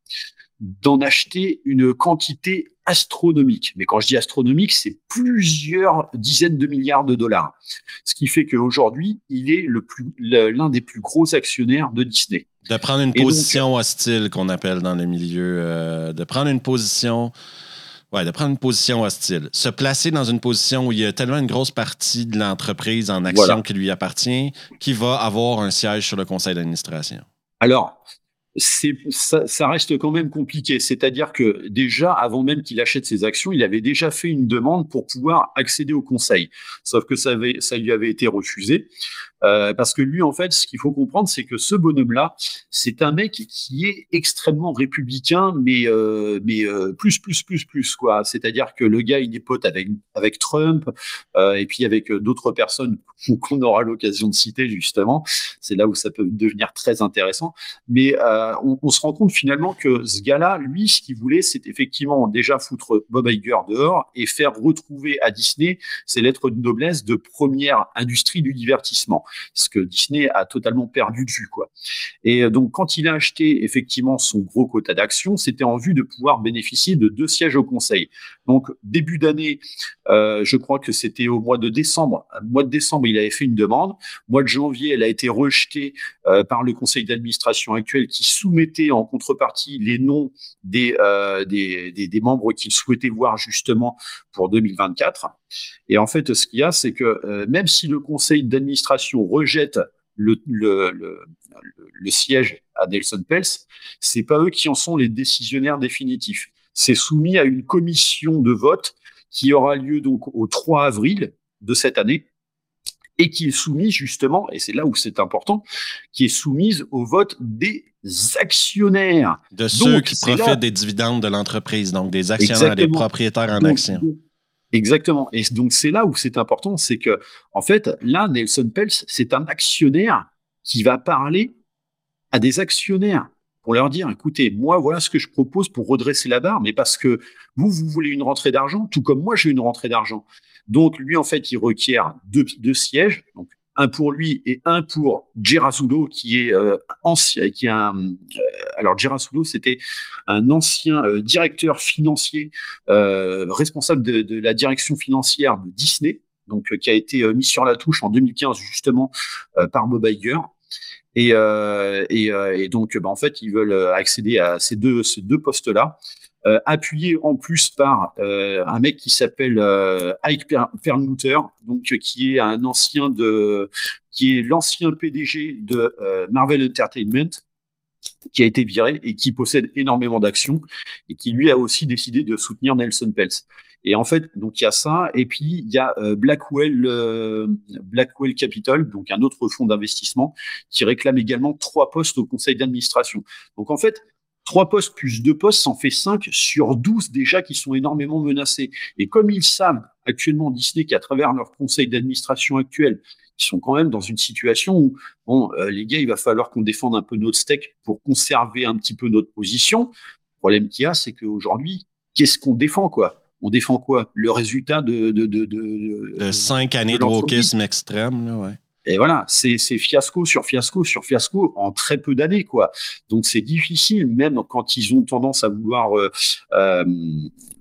B: d'en acheter une quantité astronomique. Mais quand je dis astronomique, c'est plusieurs dizaines de milliards de dollars. Ce qui fait qu'aujourd'hui, il est l'un des plus gros actionnaires de Disney.
A: De prendre une position hostile qu'on appelle dans le milieu, euh, de prendre une position, ouais, de prendre une position hostile, se placer dans une position où il y a tellement une grosse partie de l'entreprise en action qui lui appartient, qui va avoir un siège sur le conseil d'administration.
B: Alors, ça, ça, reste quand même compliqué. C'est-à-dire que déjà, avant même qu'il achète ses actions, il avait déjà fait une demande pour pouvoir accéder au conseil. Sauf que ça, avait, ça lui avait été refusé. Euh, parce que lui, en fait, ce qu'il faut comprendre, c'est que ce bonhomme-là, c'est un mec qui est extrêmement républicain, mais euh, mais euh, plus plus plus plus quoi. C'est-à-dire que le gars, il est pote avec avec Trump et puis avec d'autres personnes qu'on aura l'occasion de citer justement. C'est là où ça peut devenir très intéressant. Mais on, on, se rend compte finalement que ce gars-là, lui, ce qu'il voulait, c'est effectivement déjà foutre Bob Iger dehors et faire retrouver à Disney ses lettres de noblesse de première industrie du divertissement ce que Disney a totalement perdu de vue, quoi. Et euh, donc, quand il a acheté effectivement son gros quota d'actions, c'était en vue de pouvoir bénéficier de deux sièges au Conseil. Donc, début d'année, euh, je crois que c'était au mois de décembre. Mois de décembre, il avait fait une demande. Mois de janvier, elle a été rejetée euh, par le Conseil d'administration actuel qui soumettait en contrepartie les noms des, des membres qu'il souhaitait voir justement pour 2024. Et en fait, ce qu'il y a, c'est que même si le Conseil d'administration rejette le, le, siège à Nelson Pels, c'est pas eux qui en sont les décisionnaires définitifs. C'est soumis à une commission de vote qui aura lieu donc au 3 avril de cette année et qui est soumise justement, et c'est là où c'est important, qui est soumise au vote des actionnaires.
A: De ceux qui profitent des dividendes de l'entreprise, donc des actionnaires, des propriétaires en actions.
B: Exactement. Et donc c'est là où c'est important, c'est que en fait là Nelson Pels c'est un actionnaire qui va parler à des actionnaires pour leur dire écoutez moi voilà ce que je propose pour redresser la barre, mais parce que vous vous voulez une rentrée d'argent, tout comme moi j'ai une rentrée d'argent. Donc lui en fait il requiert deux, sièges, donc un pour lui et un pour Girasudo, qui est euh, ancien, qui est un. Euh, alors c'était un ancien euh, directeur financier, responsable de, la direction financière de Disney, donc qui a été mis sur la touche en 2015 justement par Bob Iger. Et, et, donc, bah, en fait, ils veulent accéder à ces deux, ces deux postes-là. Euh, appuyé en plus par euh, un mec qui s'appelle euh, Ike Perlmutter, donc qui est un ancien de, qui est l'ancien PDG de Marvel Entertainment, qui a été viré et qui possède énormément d'actions et qui lui a aussi décidé de soutenir Nelson Pels. Et en fait, donc il y a ça, et puis il y a Blackwell, Blackwell Capital, donc un autre fonds d'investissement, qui réclame également trois postes au conseil d'administration. Donc en fait, 3 postes plus 2 postes, ça en fait 5 sur 12 déjà qui sont énormément menacés. Et comme ils savent actuellement Disney qu'à travers leur conseil d'administration actuel, ils sont quand même dans une situation où, bon, euh, les gars, il va falloir qu'on défende un peu notre steak pour conserver un petit peu notre position. Le problème qu'il y a, c'est qu'aujourd'hui, qu'est-ce qu'on défend, quoi? On défend quoi? Le résultat de... De, de,
A: de, 5 années de, wokisme extrême, là, ouais.
B: Et voilà, c'est fiasco sur fiasco sur fiasco en très peu d'années, quoi. Donc c'est difficile, même quand ils ont tendance à vouloir euh, euh,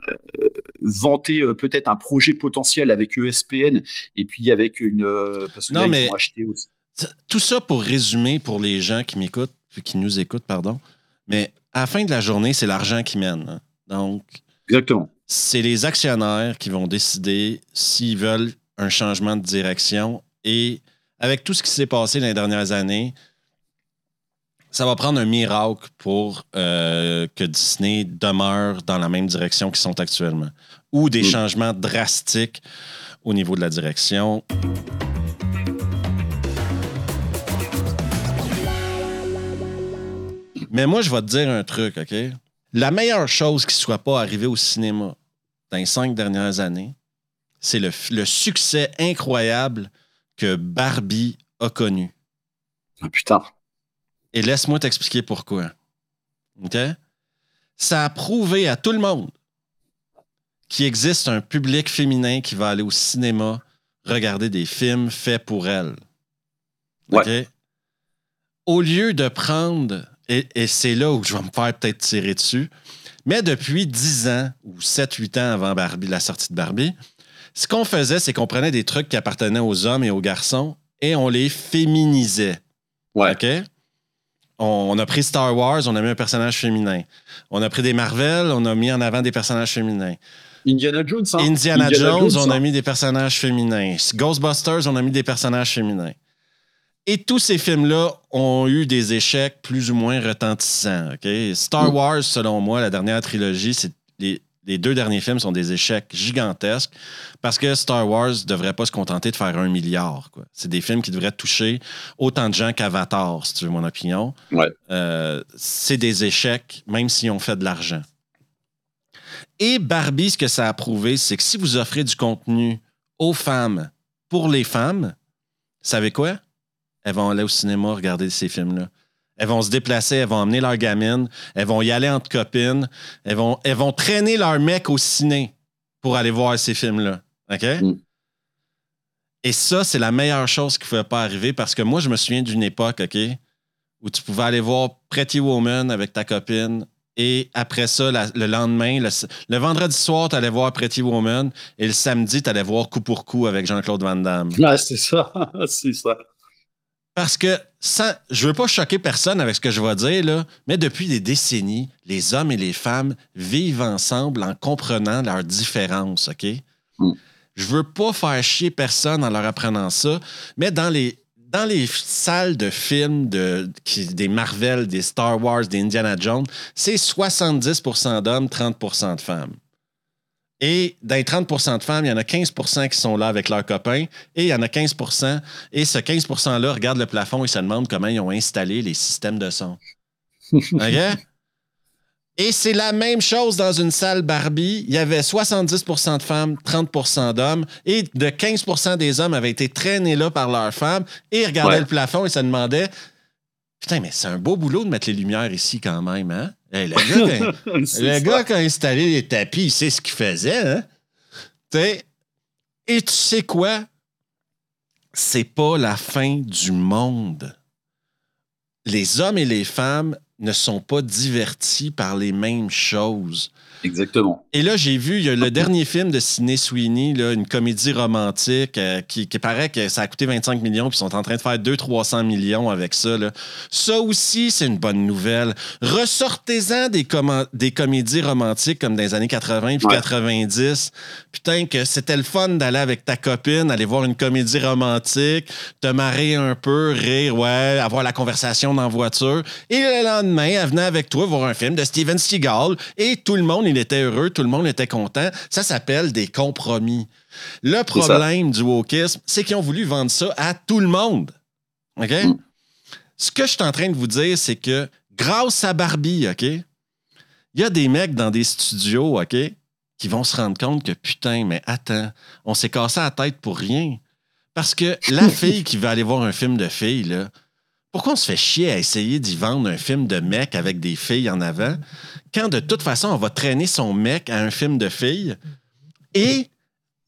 B: euh, vanter peut-être un projet potentiel avec ESPN et puis avec une
A: parce que non, mais tout ça pour résumer pour les gens qui m'écoutent, qui nous écoutent, pardon. Mais à la fin de la journée, c'est l'argent qui mène. hein. Donc,
C: Exactement.
A: C'est les actionnaires qui vont décider s'ils veulent un changement de direction. Et avec tout ce qui s'est passé dans les dernières années, ça va prendre un miracle pour euh, que Disney demeure dans la même direction qu'ils sont actuellement. Ou des
C: Mm.
A: changements drastiques au niveau de la direction. Mais moi, je vais te dire un truc, OK? La meilleure chose qui ne soit pas arrivée au cinéma dans les cinq dernières années, c'est le, le succès incroyable que Barbie a connu.
C: Ah, putain.
A: Et laisse-moi t'expliquer pourquoi. OK? Ça a prouvé à tout le monde qu'il existe un public féminin qui va aller au cinéma regarder des films faits pour elle. OK? Au lieu de prendre, et, et c'est là où je vais me faire peut-être tirer dessus, mais depuis 10 ans ou 7-8 ans avant Barbie, la sortie de Barbie, ce qu'on faisait, c'est qu'on prenait des trucs qui appartenaient aux hommes et aux garçons et on les féminisait.
C: Ouais.
A: OK? On, on a pris Star Wars, on a mis un personnage féminin. On a pris des Marvel, on a mis en avant des personnages féminins.
C: Indiana Jones, hein?
A: Indiana, Jones, on a
C: hein?
A: mis des personnages féminins. Ghostbusters, on a mis des personnages féminins. Et tous ces films-là ont eu des échecs plus ou moins retentissants. Star
C: Mm.
A: Wars, selon moi, la dernière trilogie, c'est les, les deux derniers films sont des échecs gigantesques parce que Star Wars ne devrait pas se contenter de faire un milliard. C'est des films qui devraient toucher autant de gens qu'Avatar, si tu veux mon opinion.
C: Ouais.
A: Euh, c'est des échecs, même s'ils ont fait de l'argent. Et Barbie, ce que ça a prouvé, c'est que si vous offrez du contenu aux femmes pour les femmes, savez quoi? Elles vont aller au cinéma regarder ces films-là. Elles vont se déplacer, elles vont emmener leur gamine, elles vont y aller entre copines, elles vont, elles vont traîner leur mec au ciné pour aller voir ces films-là. OK?
C: Mm.
A: Et ça, c'est la meilleure chose qui ne pouvait pas arriver parce que moi, je me souviens d'une époque, OK, où tu pouvais aller voir Pretty Woman avec ta copine et après ça, la- le lendemain, le, le vendredi soir, tu allais voir Pretty Woman et le samedi, tu allais voir Coup pour Coup avec Jean-Claude Van Damme.
C: Ah, c'est ça. (laughs) c'est ça.
A: Parce que sans, je veux pas choquer personne avec ce que je vais dire, là, mais depuis des décennies, les hommes et les femmes vivent ensemble en comprenant leurs différences, OK?
C: Mm.
A: Je veux pas faire chier personne en leur apprenant ça, mais dans les, dans les salles de films de, qui- des Marvel, des Star Wars, des Indiana Jones, c'est 70% d'hommes, 30% de femmes. Et dans les 30% de femmes, il y en a 15% qui sont là avec leurs copains et il y en a 15% et ce 15 %-là regarde le plafond et se demande comment ils ont installé les systèmes de son. (laughs) OK? Et c'est la même chose dans une salle Barbie. Il y avait 70% de femmes, 30% d'hommes, et de 15% des hommes avaient été traînés là par leurs femmes et ils regardaient
C: Ouais.
A: le plafond et se demandaient Putain, mais c'est un beau boulot de mettre les lumières ici quand même, hein? Hey, le gars, quand- (laughs) le gars, il a installé les tapis, il sait ce qu'il faisait. Hein? Et tu sais quoi? C'est pas la fin du monde. Les hommes et les femmes ne sont pas divertis par les mêmes choses.
C: Exactement.
A: Et là, j'ai vu, y a le dernier film de Sidney Sweeney, là, une comédie romantique euh, qui, qui paraît que ça a coûté 25 millions, puis ils sont en train de faire 200-300 millions avec ça. là. Ça aussi, c'est une bonne nouvelle. Ressortez-en des, comédies romantiques comme dans les années 80 puis
C: Ouais.
A: 90. Putain, que c'était le fun d'aller avec ta copine, aller voir une comédie romantique, te marrer un peu, rire, ouais, avoir la conversation dans la voiture. Et le lendemain, elle venait avec toi voir un film de Steven Seagal et tout le monde, il était heureux, tout le monde était content. Ça s'appelle des compromis. Le problème du wokisme, c'est qu'ils ont voulu vendre ça à tout le monde. OK?
C: Mm.
A: Ce que je suis en train de vous dire, c'est que grâce à Barbie, OK? Il y a des mecs dans des studios, OK? Qui vont se rendre compte que putain, mais attends, on s'est cassé la tête pour rien. Parce que la (laughs) fille qui va aller voir un film de filles, là, pourquoi on se fait chier à essayer d'y vendre un film de mec avec des filles en avant quand de toute façon on va traîner son mec à un film de filles et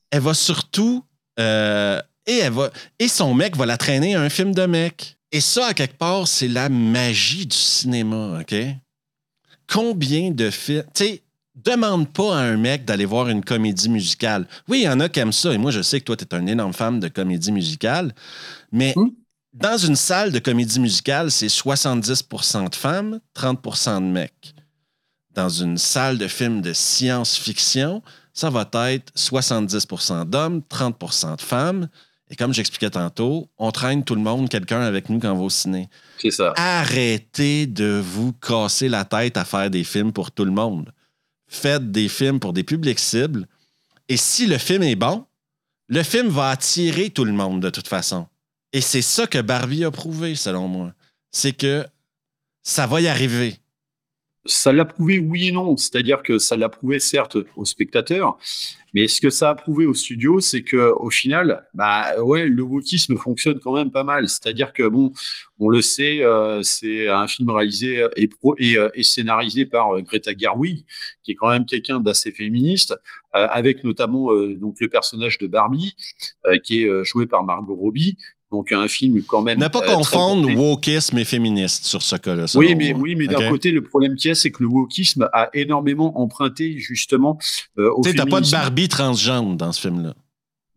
A: elle va surtout euh, et son mec va la traîner à un film de mec. Et ça, à quelque part, c'est la magie du cinéma, OK? Combien de films. Tu sais, demande pas à un mec d'aller voir une comédie musicale. Oui, il y en a qui aiment ça, et moi, je sais que toi, tu es un énorme fan de comédie musicale, mais
C: Hmm.
A: Dans une salle de comédie musicale, c'est 70% de femmes, 30% de mecs. Dans une salle de film de science-fiction, ça va être 70% d'hommes, 30% de femmes. Et comme j'expliquais tantôt, on traîne tout le monde, quelqu'un avec nous quand on va au ciné.
B: C'est ça.
A: Arrêtez de vous casser la tête à faire des films pour tout le monde. Faites des films pour des publics cibles. Et si le film est bon, le film va attirer tout le monde de toute façon. Et c'est ça que Barbie a prouvé, selon moi. C'est que ça va y arriver
B: ça l'a prouvé oui et non. C'est-à-dire que ça l'a prouvé certes aux spectateurs, mais ce que ça a prouvé au studio, c'est que au final, bah ouais, le wokisme fonctionne quand même pas mal. C'est-à-dire que bon, on le sait, euh, c'est un film réalisé et, euh, scénarisé par euh, Greta Gerwig, qui est quand même quelqu'un d'assez féministe, avec notamment donc le personnage de Barbie, qui est joué par Margot Robbie, donc un film quand même.
A: Ne pas euh, confondre wokisme et féministe sur ce cas-là.
B: Oui, mais, oui, mais d'un côté, le problème qu'il y a, c'est que le wokisme a énormément emprunté justement euh, au
A: Tu n'as pas de Barbie transgenre dans ce film-là.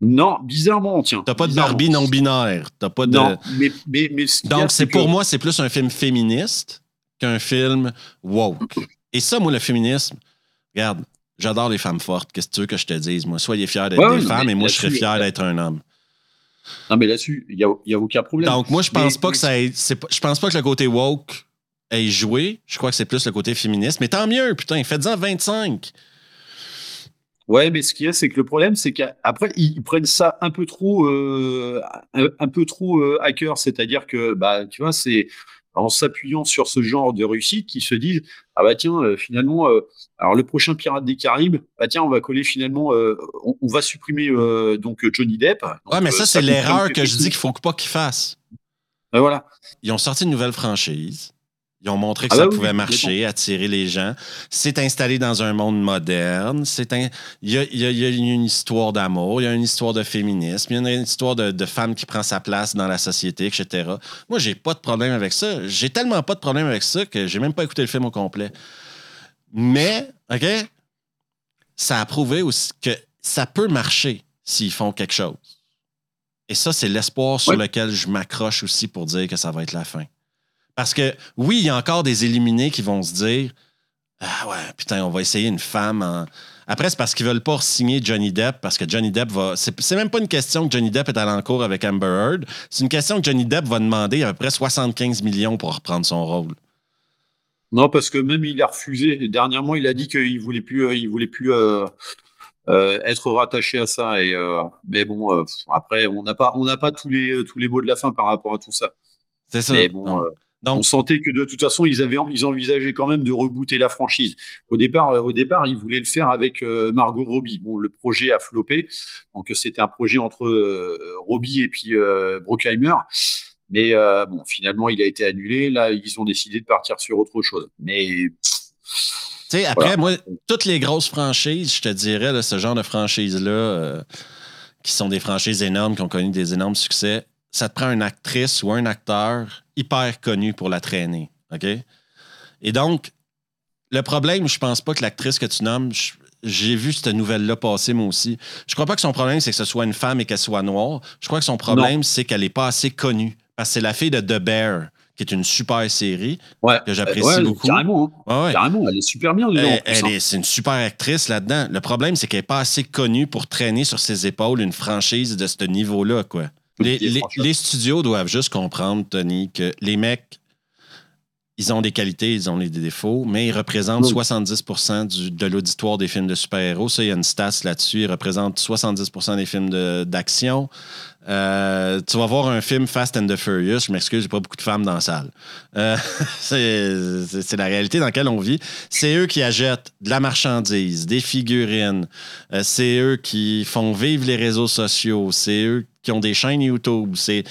B: Non, bizarrement, tiens.
A: T'as pas de Barbie non binaire. T'as pas de.
B: Non, mais, mais, mais
A: donc c'est pour moi, c'est plus un film féministe qu'un film woke. Et ça, moi, le féminisme, regarde, j'adore les femmes fortes. Qu'est-ce que tu veux que je te dise, moi? Soyez fiers d'être des femmes et moi, je serais fier d'être un homme.
B: Non, mais là-dessus, il n'y a, y a, aucun problème.
A: Donc, moi, je pense pas que ça je pense pas que le côté woke ait joué. Je crois que c'est plus le côté féministe. Mais tant mieux, putain, faites-en 25.
B: Ouais, mais ce qu'il y a, c'est que le problème, c'est qu'après, ils prennent ça un peu trop, euh, un, peu trop euh, à cœur. C'est-à-dire que, bah, tu vois, c'est en s'appuyant sur ce genre de réussite qu'ils se disent, ah bah tiens, euh, finalement, alors le prochain Pirate des Caraïbes, bah tiens, on va coller finalement, euh, on, va supprimer euh, donc Johnny Depp.
A: ouais, mais ça, euh, c'est l'erreur que je dis qu'il faut pas qu'ils fassent.
B: Ben voilà.
A: Ils ont sorti une nouvelle franchise. Ils ont montré que ah ça bah pouvait marcher, attirer les gens. C'est installé dans un monde moderne. C'est un... il, y a, il, y a, une histoire d'amour, il y a une histoire de féminisme, il y a une histoire de, de femme qui prend sa place dans la société, etc. Moi, j'ai pas de problème avec ça. J'ai tellement pas de problème avec ça que j'ai même pas écouté le film au complet. Mais, OK, ça a prouvé aussi que ça peut marcher s'ils font quelque chose. Et ça, c'est l'espoir sur lequel je m'accroche aussi pour dire que ça va être la fin. Parce que oui, il y a encore des éliminés qui vont se dire Ah ouais, putain, on va essayer une femme en. Après, c'est parce qu'ils veulent pas signer Johnny Depp, parce que Johnny Depp va. C'est même pas une question que Johnny Depp est à l'encours avec Amber Heard. C'est une question que Johnny Depp va demander à peu près 75 millions pour reprendre son rôle.
B: Non, parce que même il a refusé. Dernièrement, il a dit qu'il voulait plus, euh, il voulait plus euh, euh, être rattaché à ça. Et mais bon, après, on n'a pas, on n'a pas tous les tous les mots de la fin par rapport à tout ça.
A: C'est ça.
B: Mais bon, on sentait que de toute façon, ils avaient, ils envisageaient quand même de rebooter la franchise. Au départ, au départ, ils voulaient le faire avec Margot Robbie. Bon, le projet a floppé, donc c'était un projet entre Robbie et puis Brockheimer. Mais euh, bon, finalement, il a été annulé. Là, ils ont décidé de partir sur autre chose. Mais. Tu
A: sais, après, moi, toutes les grosses franchises, je te dirais, ce genre de franchises-là, euh, qui sont des franchises énormes, qui ont connu des énormes succès, ça te prend une actrice ou un acteur hyper connu pour la traîner. OK? Et donc, le problème, je pense pas que l'actrice que tu nommes, j'ai vu cette nouvelle-là passer, moi aussi. Je crois pas que son problème, c'est que ce soit une femme et qu'elle soit noire. Je crois que son problème, c'est qu'elle n'est pas assez connue. Parce que c'est la fille de The Bear, qui est une super série que j'apprécie beaucoup.
B: Carrément, hein. carrément, elle est super bien.
A: Elle, est, c'est une super actrice là-dedans. Le problème, c'est qu'elle n'est pas assez connue pour traîner sur ses épaules une franchise de ce niveau-là. quoi. Les, les, studios doivent juste comprendre, Tony, que les mecs ils ont des qualités, ils ont des défauts, mais ils représentent 70% de l'auditoire des films de super-héros. Ça, il y a une stat là-dessus. Ils représentent 70% des films d'action. Euh, tu vas voir un film Fast and the Furious. Je m'excuse, j'ai pas beaucoup de femmes dans la salle. Euh, (laughs) c'est la réalité dans laquelle on vit. C'est eux qui achètent de la marchandise, des figurines. Euh, c'est eux qui font vivre les réseaux sociaux. C'est eux qui ont des chaînes YouTube. C'est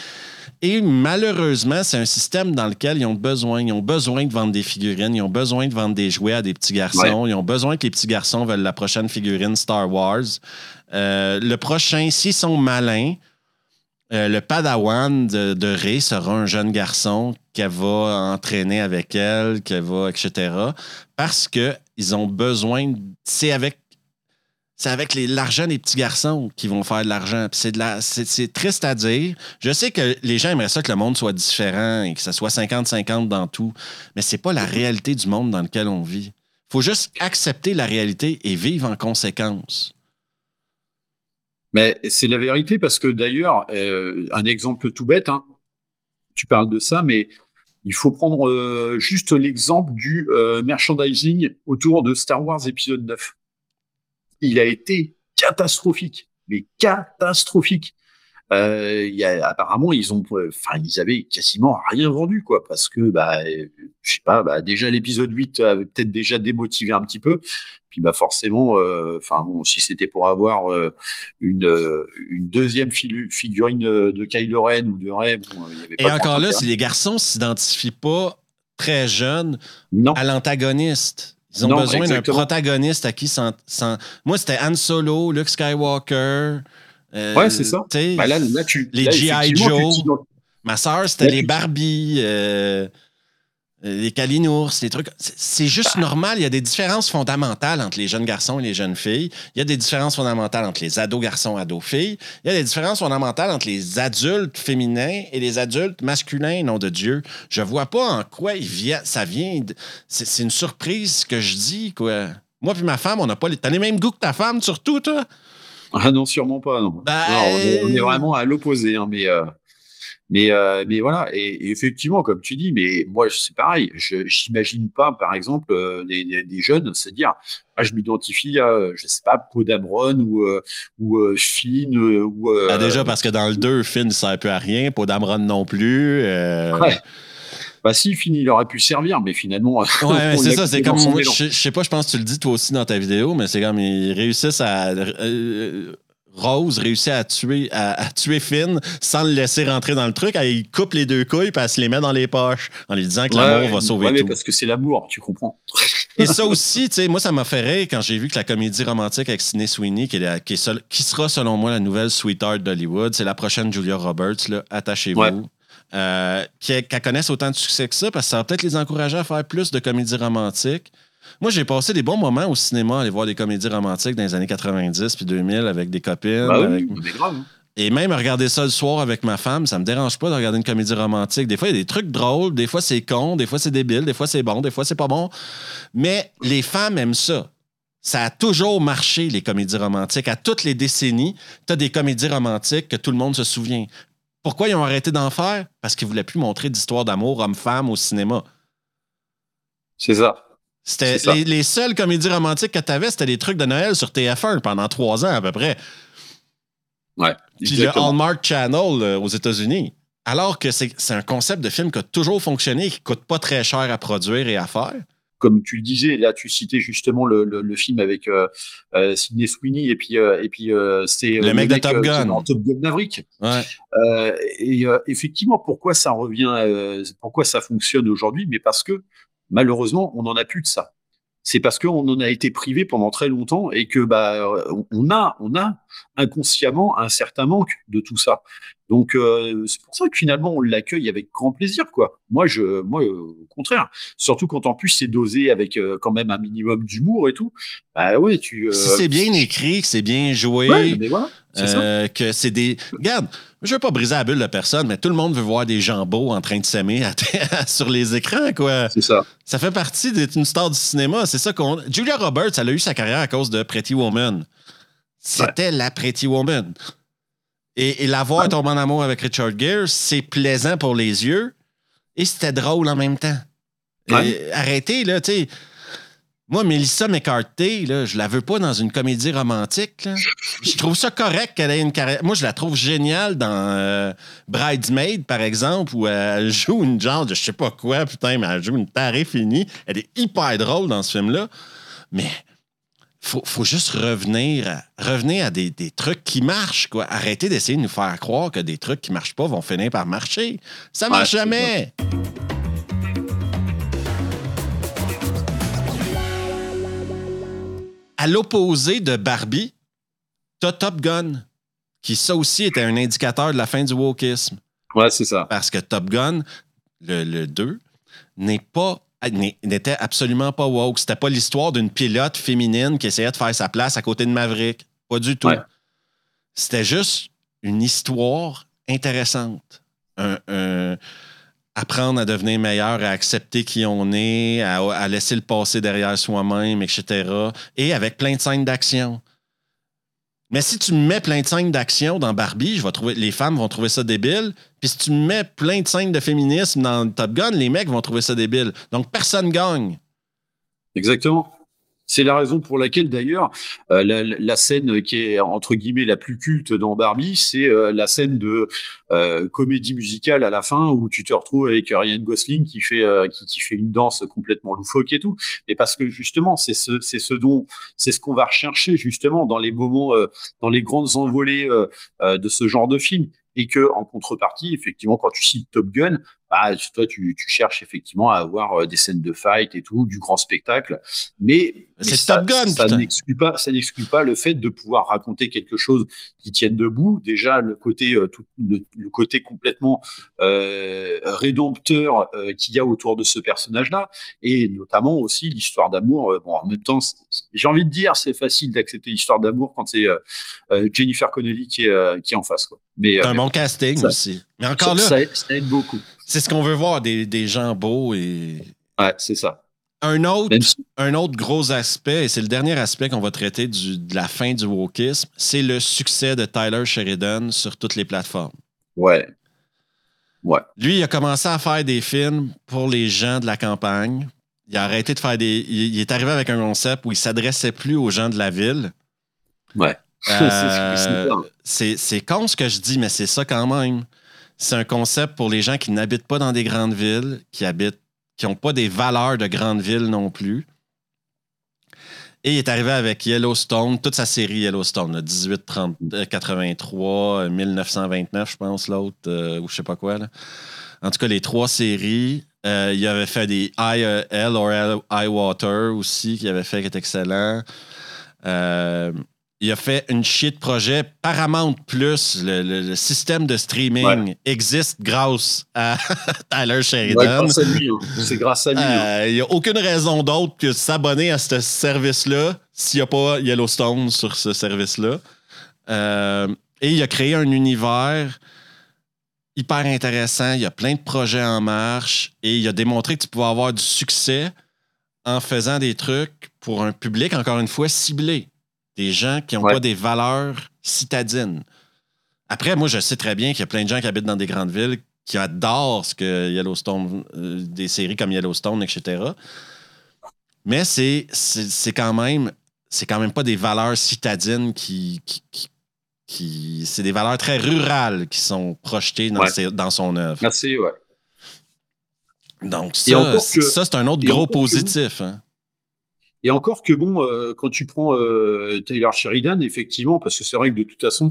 A: et malheureusement, c'est un système dans lequel ils ont besoin. Ils ont besoin de vendre des figurines, ils ont besoin de vendre des jouets à des petits garçons, ils ont besoin que les petits garçons veulent la prochaine figurine Star Wars. Le prochain, s'ils sont malins, euh, le padawan de, de sera un jeune garçon qu'elle va entraîner avec elle, qu'elle va, etc. Parce qu'ils ont besoin. C'est avec c'est avec l'argent des petits garçons qui vont faire de l'argent. C'est triste à dire. Je sais que les gens aimeraient ça que le monde soit différent et que ça soit 50-50 dans tout, mais c'est pas la réalité du monde dans lequel on vit. faut juste accepter la réalité et vivre en conséquence.
B: Mais c'est la vérité parce que d'ailleurs, euh, un exemple tout bête, hein, tu parles de ça, mais il faut prendre euh, juste l'exemple du euh, merchandising autour de Star Wars épisode 9. Il a été catastrophique, mais catastrophique. Euh, y a, apparemment, ils ont, enfin, ils avaient quasiment rien vendu, quoi, parce que, bah, euh, je sais pas, bah, déjà l'épisode 8 avait peut-être déjà démotivé un petit peu. Puis, bah, forcément, euh, enfin, bon, si c'était pour avoir euh, une, euh, une deuxième figurine euh, de Kylo Ren ou de Rey, bon, il y avait
A: Et
B: pas
A: encore là, si les garçons s'identifient pas très jeunes
B: non,
A: à l'antagoniste. Ils ont
B: Non,
A: besoin d'un protagoniste à qui s'en. s'en- Moi, c'était Han Solo, Luke Skywalker. Euh,
B: Ouais, c'est ça. là, là, tu,
A: Les G.I.
B: tu
A: Joe. Ma soeur, c'était les Barbie, euh, euh, les Kalinours, les trucs. C'est juste
B: Bah.
A: normal. Il y a des différences fondamentales entre les jeunes garçons et les jeunes filles. Il y a des différences fondamentales entre les ados garçons, ados filles. Il y a des différences fondamentales entre les adultes féminins et les adultes masculins, nom de Dieu. Je vois pas en quoi il vient, ça vient. de- c'est une surprise ce que je dis, quoi. Moi puis ma femme, on n'a pas les. T'as les mêmes goûts que ta femme, surtout, toi?
B: Ah non, sûrement pas. Non.
A: Bah,
B: Non, on, est, on est
A: euh,
B: vraiment à l'opposé. hein, mais, euh, mais, euh, mais voilà. Et, et effectivement, comme tu dis, mais moi, c'est pareil. Je n'imagine pas, par exemple, euh, des, des- des jeunes se dire ah, je m'identifie à, je sais pas, Podamron ou, euh, ou euh, Finn ou. euh,
A: Ah, déjà, parce que dans le 2, Finn ne sert un peu à rien, pas d'Amron non plus. euh,
B: Ouais. Bah, si, Finn, il aurait pu servir, mais finalement.
A: Ouais, (laughs) c'est ça, c'est comme moi, je, je sais pas, je pense que tu le dis toi aussi dans ta vidéo, mais c'est comme ils réussissent à. euh, Rose réussit à tuer, à, à tuer Finn sans le laisser rentrer dans le truc. Elle, il coupe les deux couilles puis elle se les met dans les poches en lui disant que l'amour va sauver
B: ouais, mais
A: tout.
B: parce que c'est l'amour, tu comprends. (laughs)
A: Et ça aussi, tu sais, moi, ça m'a fait rire quand j'ai vu que la comédie romantique avec Sidney Sweeney, qui, est la- qui, est seul- qui sera, selon moi, la nouvelle sweetheart d'Hollywood, c'est la prochaine Julia Roberts, là, attachez-vous.
B: Ouais.
A: Euh, qu'elle qu'elle connaisse autant de succès que ça, parce que ça va peut-être les encourager à faire plus de comédies romantiques. Moi, j'ai passé des bons moments au cinéma à aller voir des comédies romantiques dans les années 90 puis 2000 avec des copines.
B: Bah oui,
A: avec-
B: mais grave. hein.
A: Et même regarder ça le soir avec ma femme, ça me dérange pas de regarder une comédie romantique. Des fois, il y a des trucs drôles, des fois c'est con, des fois c'est débile, des fois c'est bon, des fois c'est pas bon. Mais les femmes aiment ça. Ça a toujours marché, les comédies romantiques. À toutes les décennies, tu as des comédies romantiques que tout le monde se souvient. Pourquoi ils ont arrêté d'en faire? Parce qu'ils voulaient plus montrer d'histoires d'amour homme-femme au cinéma.
B: C'est ça.
A: C'était les, les seules comédies romantiques que tu avais, c'était des trucs de Noël sur TF1 pendant trois ans à peu près.
B: Ouais.
A: Puis le. Hallmark Channel euh, aux États-Unis. Alors que c'est c'est un concept de film qui a toujours fonctionné et qui coûte pas très cher à produire et à faire.
B: Comme tu le disais, là tu citais justement le, le, le film avec euh, euh, Sidney Sweeney et puis euh, et puis c'est
A: Le mec de Top Gun.
B: dans Top Gun Maverick.
A: Ouais.
B: Et effectivement, pourquoi ça revient, pourquoi ça fonctionne aujourd'hui Mais parce que malheureusement, on n'en a plus de ça. C'est parce qu'on en a été privé pendant très longtemps et que bah on a on a inconsciemment un certain manque de tout ça. Donc euh, c'est pour ça que finalement on l'accueille avec grand plaisir quoi. Moi je moi euh, au contraire, surtout quand en plus c'est dosé avec euh, quand même un minimum d'humour et tout. Bah ouais, tu
A: Si c'est bien écrit, que c'est bien joué,
B: Ouais, mais voilà, c'est ça.
A: que c'est des. Regarde, je veux pas briser la bulle de personne, mais tout le monde veut voir des gens beaux en train de s'aimer (laughs) sur les écrans, quoi.
B: C'est ça.
A: Ça fait partie d'être une star du cinéma. C'est ça qu'on. Julia Roberts, elle a eu sa carrière à cause de Pretty Woman. C'était la Pretty Woman. Et, et la voir tomber en amour avec Richard Gere, c'est plaisant pour les yeux et c'était drôle en même temps.
B: Ouais.
A: Et arrêtez, là, tu sais. Moi, Melissa McCarthy, là, je la veux pas dans une comédie romantique. là. Je trouve ça correct qu'elle ait une carrière. Moi, je la trouve géniale dans euh, Bridesmaid, par exemple, où elle joue une genre de je sais pas quoi, putain, mais elle joue une tarée finie. Elle est hyper drôle dans ce film-là. Mais faut, faut juste revenir à, revenir à des, des trucs qui marchent. Quoi. Arrêtez d'essayer de nous faire croire que des trucs qui marchent pas vont finir par marcher. Ça marche
B: Ouais,
A: jamais. À l'opposé de Barbie, t'as Top Gun, qui ça aussi était un indicateur de la fin du wokisme.
B: Ouais, c'est ça.
A: Parce que Top Gun, le, le 2, n'est pas n'était absolument pas woke. C'était pas l'histoire d'une pilote féminine qui essayait de faire sa place à côté de Maverick. Pas du tout. C'était juste une histoire intéressante. apprendre à devenir meilleur, à accepter qui on est, à laisser le passé derrière soi-même, etc. Et avec plein de scènes d'action. Mais si tu mets plein de scènes d'action dans Barbie, je vais trouver, les femmes vont trouver ça débile. Puis si tu mets plein de scènes de féminisme dans Top Gun, les mecs vont trouver ça débile. Donc personne gagne.
B: Exactement. C'est la raison pour laquelle d'ailleurs euh, la, scène qui est entre guillemets la plus culte dans Barbie, c'est euh, la scène de euh, comédie musicale à la fin où tu te retrouves avec Ryan Gosling qui fait qui, fait une danse complètement loufoque et tout. Et parce que justement c'est ce c'est ce dont c'est ce qu'on va rechercher justement dans les moments dans les grandes envolées de ce genre de film et que en contrepartie effectivement quand tu cites Top Gun bah, toi, tu, cherches effectivement à avoir euh, des scènes de fight et tout, du grand spectacle. Mais,
A: ça,
B: n'exclut pas, ça n'exclut pas le fait de pouvoir raconter quelque chose qui tienne debout. Déjà, le côté, euh, le, côté complètement euh, rédempteur qu'il y a autour de ce personnage-là, et notamment aussi l'histoire d'amour. bon, en même temps, j'ai envie de dire, c'est facile d'accepter l'histoire d'amour quand c'est Jennifer Connelly qui est, qui est en face. Quoi.
A: Mais, un bon casting aussi. Mais encore là,
B: ça aide beaucoup.
A: C'est ce qu'on veut voir, des, des, gens beaux et.
B: Ouais, c'est ça.
A: Un autre, un autre gros aspect, et c'est le dernier aspect qu'on va traiter du, de la fin du wokisme, c'est le succès de Tyler Sheridan sur toutes les plateformes.
B: Ouais. Ouais.
A: Lui, il a commencé à faire des films pour les gens de la campagne. Il a arrêté de faire des. Il, est arrivé avec un concept où il s'adressait plus aux gens de la ville.
B: Ouais. (laughs)
A: Euh, c'est con ce que je dis, mais c'est ça quand même. C'est un concept pour les gens qui n'habitent pas dans des grandes villes, qui habitent, qui n'ont pas des valeurs de grandes villes non plus. Et il est arrivé avec Yellowstone, toute sa série Yellowstone, 1883, 1929, je pense, l'autre, euh, ou je sais pas quoi. En tout cas, les trois séries. Euh, il avait fait des I, or I Water aussi, qui avait fait, qui est excellent. Euh, il a fait une shit projet. Paramount Plus, le, système de streaming, existe grâce à (laughs) Tyler Sheridan.
B: Hein. C'est grâce à lui. Hein.
A: Euh, il n'y a aucune raison d'autre que de s'abonner à ce service-là s'il n'y a pas Yellowstone sur ce service-là. Euh, et il a créé un univers hyper intéressant. Il y a plein de projets en marche et il a démontré que tu pouvais avoir du succès en faisant des trucs pour un public, encore une fois, ciblé. Des gens qui n'ont pas des valeurs citadines. Après, moi, je sais très bien qu'il y a plein de gens qui habitent dans des grandes villes qui adorent ce que Yellowstone, euh, des séries comme Yellowstone, etc. Mais c'est, c'est, quand même c'est quand même pas des valeurs citadines qui, qui, c'est des valeurs très rurales qui sont projetées dans, dans son œuvre.
B: Merci, ouais.
A: Donc ça, ça c'est un autre gros positif. Hein.
B: Et encore que bon, euh, quand tu prends euh, Taylor Sheridan, effectivement, parce que c'est vrai que de toute façon,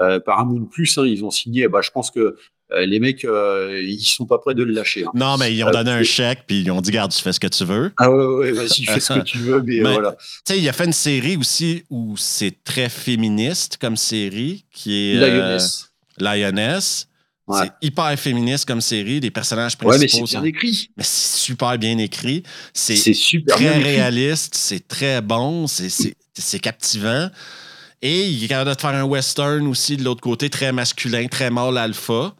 B: euh, Paramount Plus, hein, ils ont signé. Bah, je pense que euh, les mecs, ils sont pas prêts de le lâcher. Hein.
A: Non, mais ils ont donné un chèque, puis ils ont dit, garde, tu fais ce que tu veux.
B: Ah ouais, ouais, vas-y, (laughs) fais ce que tu veux, mais, voilà. Tu
A: sais, il a fait une série aussi où c'est très féministe comme série, qui est
B: Lioness.
A: Lioness. C'est hyper féministe comme série, des personnages principaux.
B: Ouais, mais c'est bien écrit.
A: Mais c'est super bien écrit. C'est très réaliste, c'est très bon, c'est captivant. Et il est capable de faire un western aussi de l'autre côté, très masculin, très mâle alpha.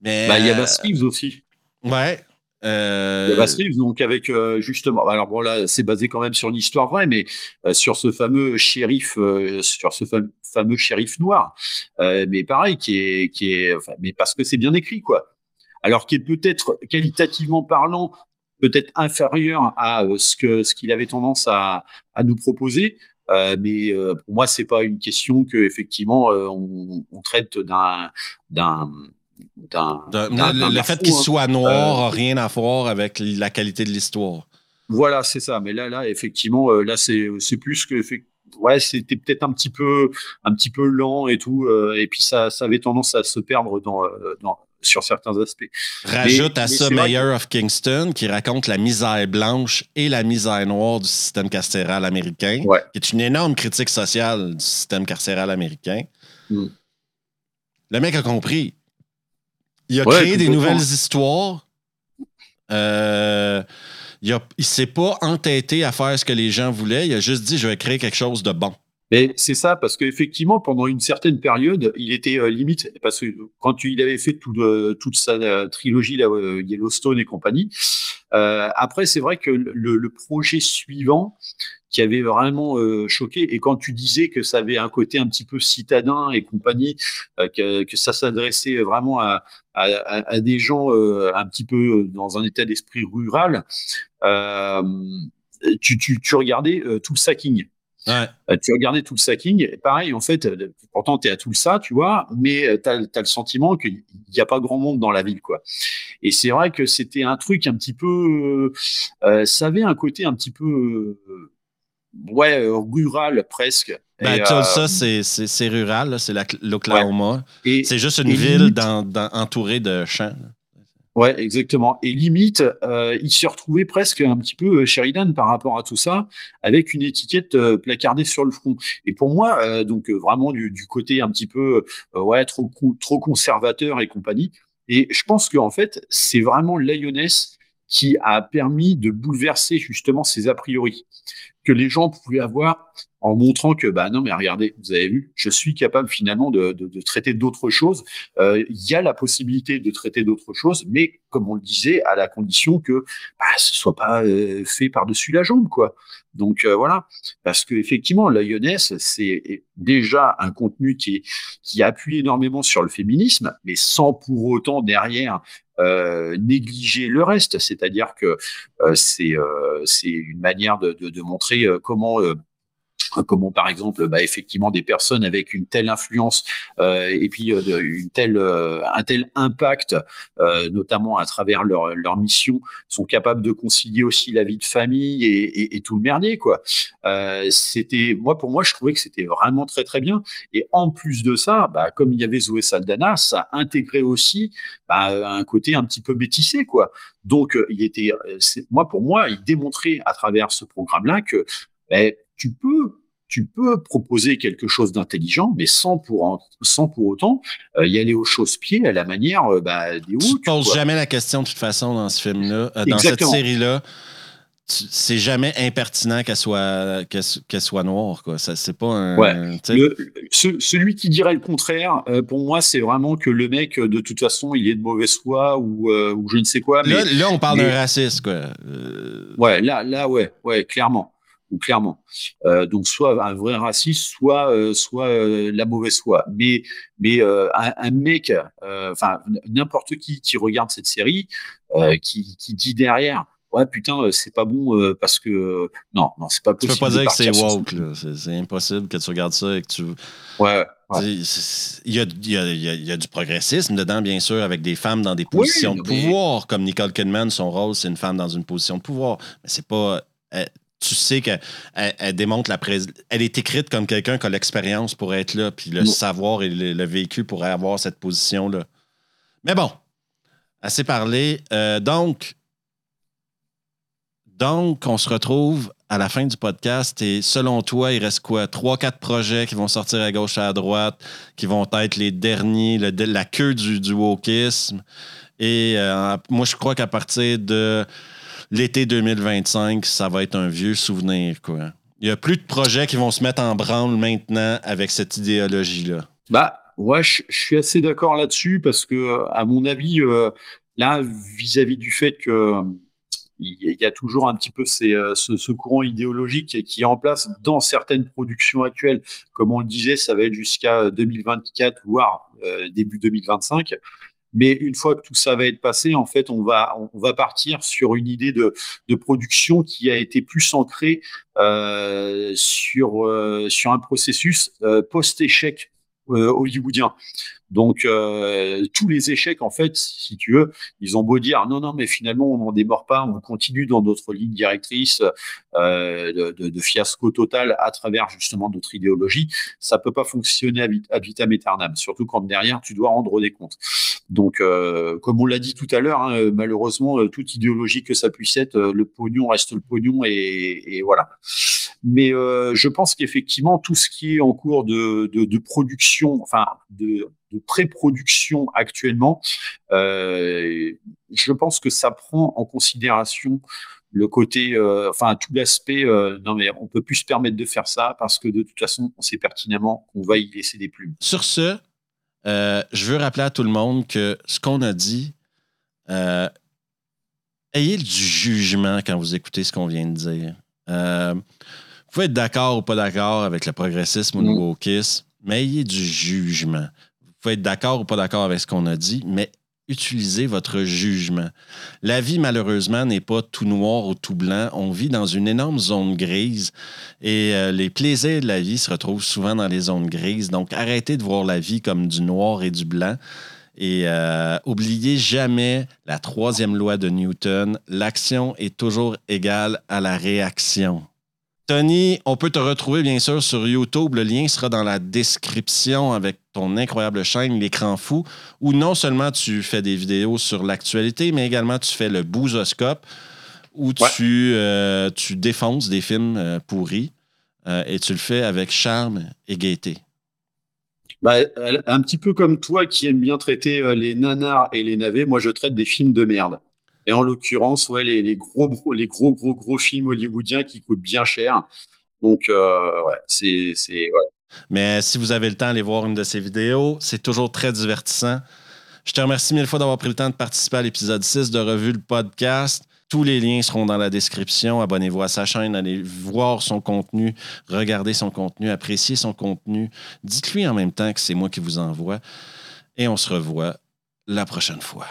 A: Mais,
B: bah, il y a Baskins aussi.
A: Ouais.
B: Euh... A donc avec euh, justement. Alors bon là, c'est basé quand même sur l'histoire vraie, mais euh, sur ce fameux shérif, euh, sur ce fameux fameux shérif noir. Euh, mais pareil, qui est, qui est, enfin, mais parce que c'est bien écrit, quoi. Alors qui est peut-être qualitativement parlant, peut-être inférieur à euh, ce que ce qu'il avait tendance à, à nous proposer. Euh, mais euh, pour moi, c'est pas une question que effectivement euh, on, on, traite d'un d'un
A: le, fait qu'il soit noir n'a rien à voir avec la qualité de l'histoire.
B: Voilà, c'est ça. Mais là, là, effectivement, là, c'est plus que ouais, c'était peut-être un petit peu, un petit peu lent et tout, euh, et puis ça, ça avait tendance à se perdre dans, euh, dans sur certains aspects.
A: Rajoute à ça Mayor of Kingston qui raconte la misère blanche et la misère noire du système carcéral américain, qui est une énorme critique sociale du système carcéral américain. Hmm. Le mec a compris. Il a créé des nouvelles histoires. Euh, il ne s'est pas entêté à faire ce que les gens voulaient. Il a juste dit je vais créer quelque chose de bon.
B: Mais c'est ça, parce qu'effectivement, pendant une certaine période, il était euh, limite, parce que quand il avait fait toute sa euh, trilogie là, euh, Yellowstone et compagnie, après, c'est vrai que le, projet suivant, qui avait vraiment choqué, et quand tu disais que ça avait un côté un petit peu citadin et compagnie, que, ça s'adressait vraiment à, des gens un petit peu dans un état d'esprit rural, tu, tu, regardais tout le sacking.
A: Ouais.
B: Euh, tu regardais tout le sacking, pareil, en fait, euh, pourtant tu es à tout ça, tu vois, mais euh, tu as, le sentiment qu'il n'y a pas grand monde dans la ville, quoi. Et c'est vrai que c'était un truc un petit peu. ça avait un côté un petit peu. Ouais, rural presque.
A: Ben, ça, c'est rural, c'est l'Oklahoma. C'est juste une ville dans, entourée de champs.
B: Ouais, exactement. Et limite, euh, il se retrouvait presque un petit peu euh, Sheridan par rapport à tout ça, avec une étiquette euh, placardée sur le front. Et pour moi, euh, donc vraiment du, du, côté un petit peu ouais trop trop conservateur et compagnie. Et je pense qu'en fait, c'est vraiment Lioness qui a permis de bouleverser justement ces a priori que les gens pouvaient avoir en montrant que, bah non, mais regardez, vous avez vu, je suis capable finalement de, de, traiter d'autres choses. Euh, il y a la possibilité de traiter d'autres choses, mais comme on le disait, à la condition que bah, ce soit pas euh, fait par-dessus la jambe, quoi. Donc euh, voilà, parce que effectivement, la Lyonnaise, c'est déjà un contenu qui, qui appuie énormément sur le féminisme, mais sans pour autant derrière euh, négliger le reste. C'est-à-dire que euh, c'est euh, c'est une manière de montrer comment comment par exemple bah, effectivement des personnes avec une telle influence euh, et puis euh, une telle euh, un tel impact notamment à travers leur, leur mission sont capables de concilier aussi la vie de famille et, tout le merdier quoi. C'était moi pour moi je trouvais que c'était vraiment très très bien. Et en plus de ça bah, comme il y avait Zoé Saldana ça intégrait aussi bah, un côté un petit peu métissé quoi. Donc il était moi pour moi il démontrait à travers ce programme là que bah, tu peux tu peux proposer quelque chose d'intelligent, mais sans pour, sans pour autant euh, y aller aux chausse-pieds à la manière euh, bah, des
A: Tu ne poses jamais la question de toute façon dans ce film-là, euh, dans cette série-là. C'est jamais impertinent qu'elle soit, qu'elle, soit noire. Quoi. Ça, c'est pas un.
B: Ouais. celui qui dirait le contraire, pour moi, c'est vraiment que le mec, de toute façon, il est de mauvaise foi ou, ou je ne sais quoi.
A: Là, là on parle d'un raciste. Quoi.
B: Ouais, là, là, ouais, ouais, clairement clairement. Euh, donc soit un vrai raciste, soit euh, soit euh, la mauvaise foi. Mais mais un, mec, enfin n'importe qui qui regarde cette série, qui, qui dit derrière. Ouais, putain, c'est pas bon parce que. non, non, c'est pas possible.
A: Tu peux pas dire que c'est woke, C'est impossible que tu regardes ça et que tu.
B: Ouais.
A: Il, y a, il, y a, il, y a, du progressisme dedans, bien sûr, avec des femmes dans des positions de pouvoir, comme Nicole Kidman, son rôle, c'est une femme dans une position de pouvoir. Mais c'est pas tu sais qu'elle elle, démontre la présence. Elle est écrite comme quelqu'un qui a l'expérience pour être là, puis le savoir et le, véhicule pour avoir cette position-là. Mais bon, assez parlé. Euh, donc, donc, on se retrouve à la fin du podcast et selon toi, il reste quoi? Trois, quatre projets qui vont sortir à gauche et à droite, qui vont être les derniers, la queue du, du wokisme. Et euh, moi, je crois qu'à partir de l'été 2025, ça va être un vieux souvenir. Il n'y a plus de projets qui vont se mettre en branle maintenant avec cette idéologie-là.
B: Bah, ouais, je, suis assez d'accord là-dessus parce que, à mon avis, euh, là, vis-à-vis du fait que il y a toujours un petit peu euh, ce, courant idéologique qui est en place dans certaines productions actuelles. Comme on le disait, ça va être jusqu'à 2024, voire euh, début 2025. Mais une fois que tout ça va être passé, en fait, on va, on va partir sur une idée de, de production qui a été plus ancrée euh, sur, euh, sur un processus euh, post-échec euh, hollywoodien. Donc euh, tous les échecs, en fait, si tu veux, ils ont beau dire non, non, mais finalement on n'en démord pas, on continue dans notre ligne directrice euh, de, de, de, fiasco total à travers justement notre idéologie, ça peut pas fonctionner à, vitam aeternam, surtout quand derrière tu dois rendre des comptes. Donc euh, comme on l'a dit tout à l'heure, hein, malheureusement toute idéologie que ça puisse être, le pognon reste le pognon et, voilà. Mais euh, je pense qu'effectivement, tout ce qui est en cours de, production, enfin de, pré-production actuellement, euh, je pense que ça prend en considération le côté, euh, enfin tout l'aspect, euh, non mais on peut plus se permettre de faire ça parce que de toute façon, on sait pertinemment qu'on va y laisser des plumes.
A: Sur ce, euh, je veux rappeler à tout le monde que ce qu'on a dit, euh, ayez du jugement quand vous écoutez ce qu'on vient de dire. Euh, vous pouvez être d'accord ou pas d'accord avec le progressisme ou le
B: Mm.
A: wokisme, mais ayez du jugement. Vous pouvez être d'accord ou pas d'accord avec ce qu'on a dit, mais utilisez votre jugement. La vie, malheureusement, n'est pas tout noir ou tout blanc. On vit dans une énorme zone grise et euh, les plaisirs de la vie se retrouvent souvent dans les zones grises. Donc, arrêtez de voir la vie comme du noir et du blanc. Et euh, oubliez jamais la troisième loi de Newton. L'action est toujours égale à la réaction. Tony, on peut te retrouver bien sûr sur YouTube. Le lien sera dans la description avec ton incroyable chaîne, l'écran fou, où non seulement tu fais des vidéos sur l'actualité, mais également tu fais le bousoscope, où
B: Ouais.
A: tu, euh, tu défonces des films euh, pourris euh, et tu le fais avec charme et gaieté.
B: Bah, un petit peu comme toi qui aime bien traiter les nanars et les navets, moi je traite des films de merde. Et en l'occurrence, ouais, les, gros, les gros, gros, gros films hollywoodiens qui coûtent bien cher. Donc, euh, ouais, c'est, c'est, ouais.
A: Mais si vous avez le temps, allez voir une de ces vidéos. C'est toujours très divertissant. Je te remercie mille fois d'avoir pris le temps de participer à l'épisode 6 de Revue le podcast. Tous les liens seront dans la description. Abonnez-vous à sa chaîne, allez voir son contenu, regardez son contenu, appréciez son contenu. Dites-lui en même temps que c'est moi qui vous envoie. Et on se revoit la prochaine fois.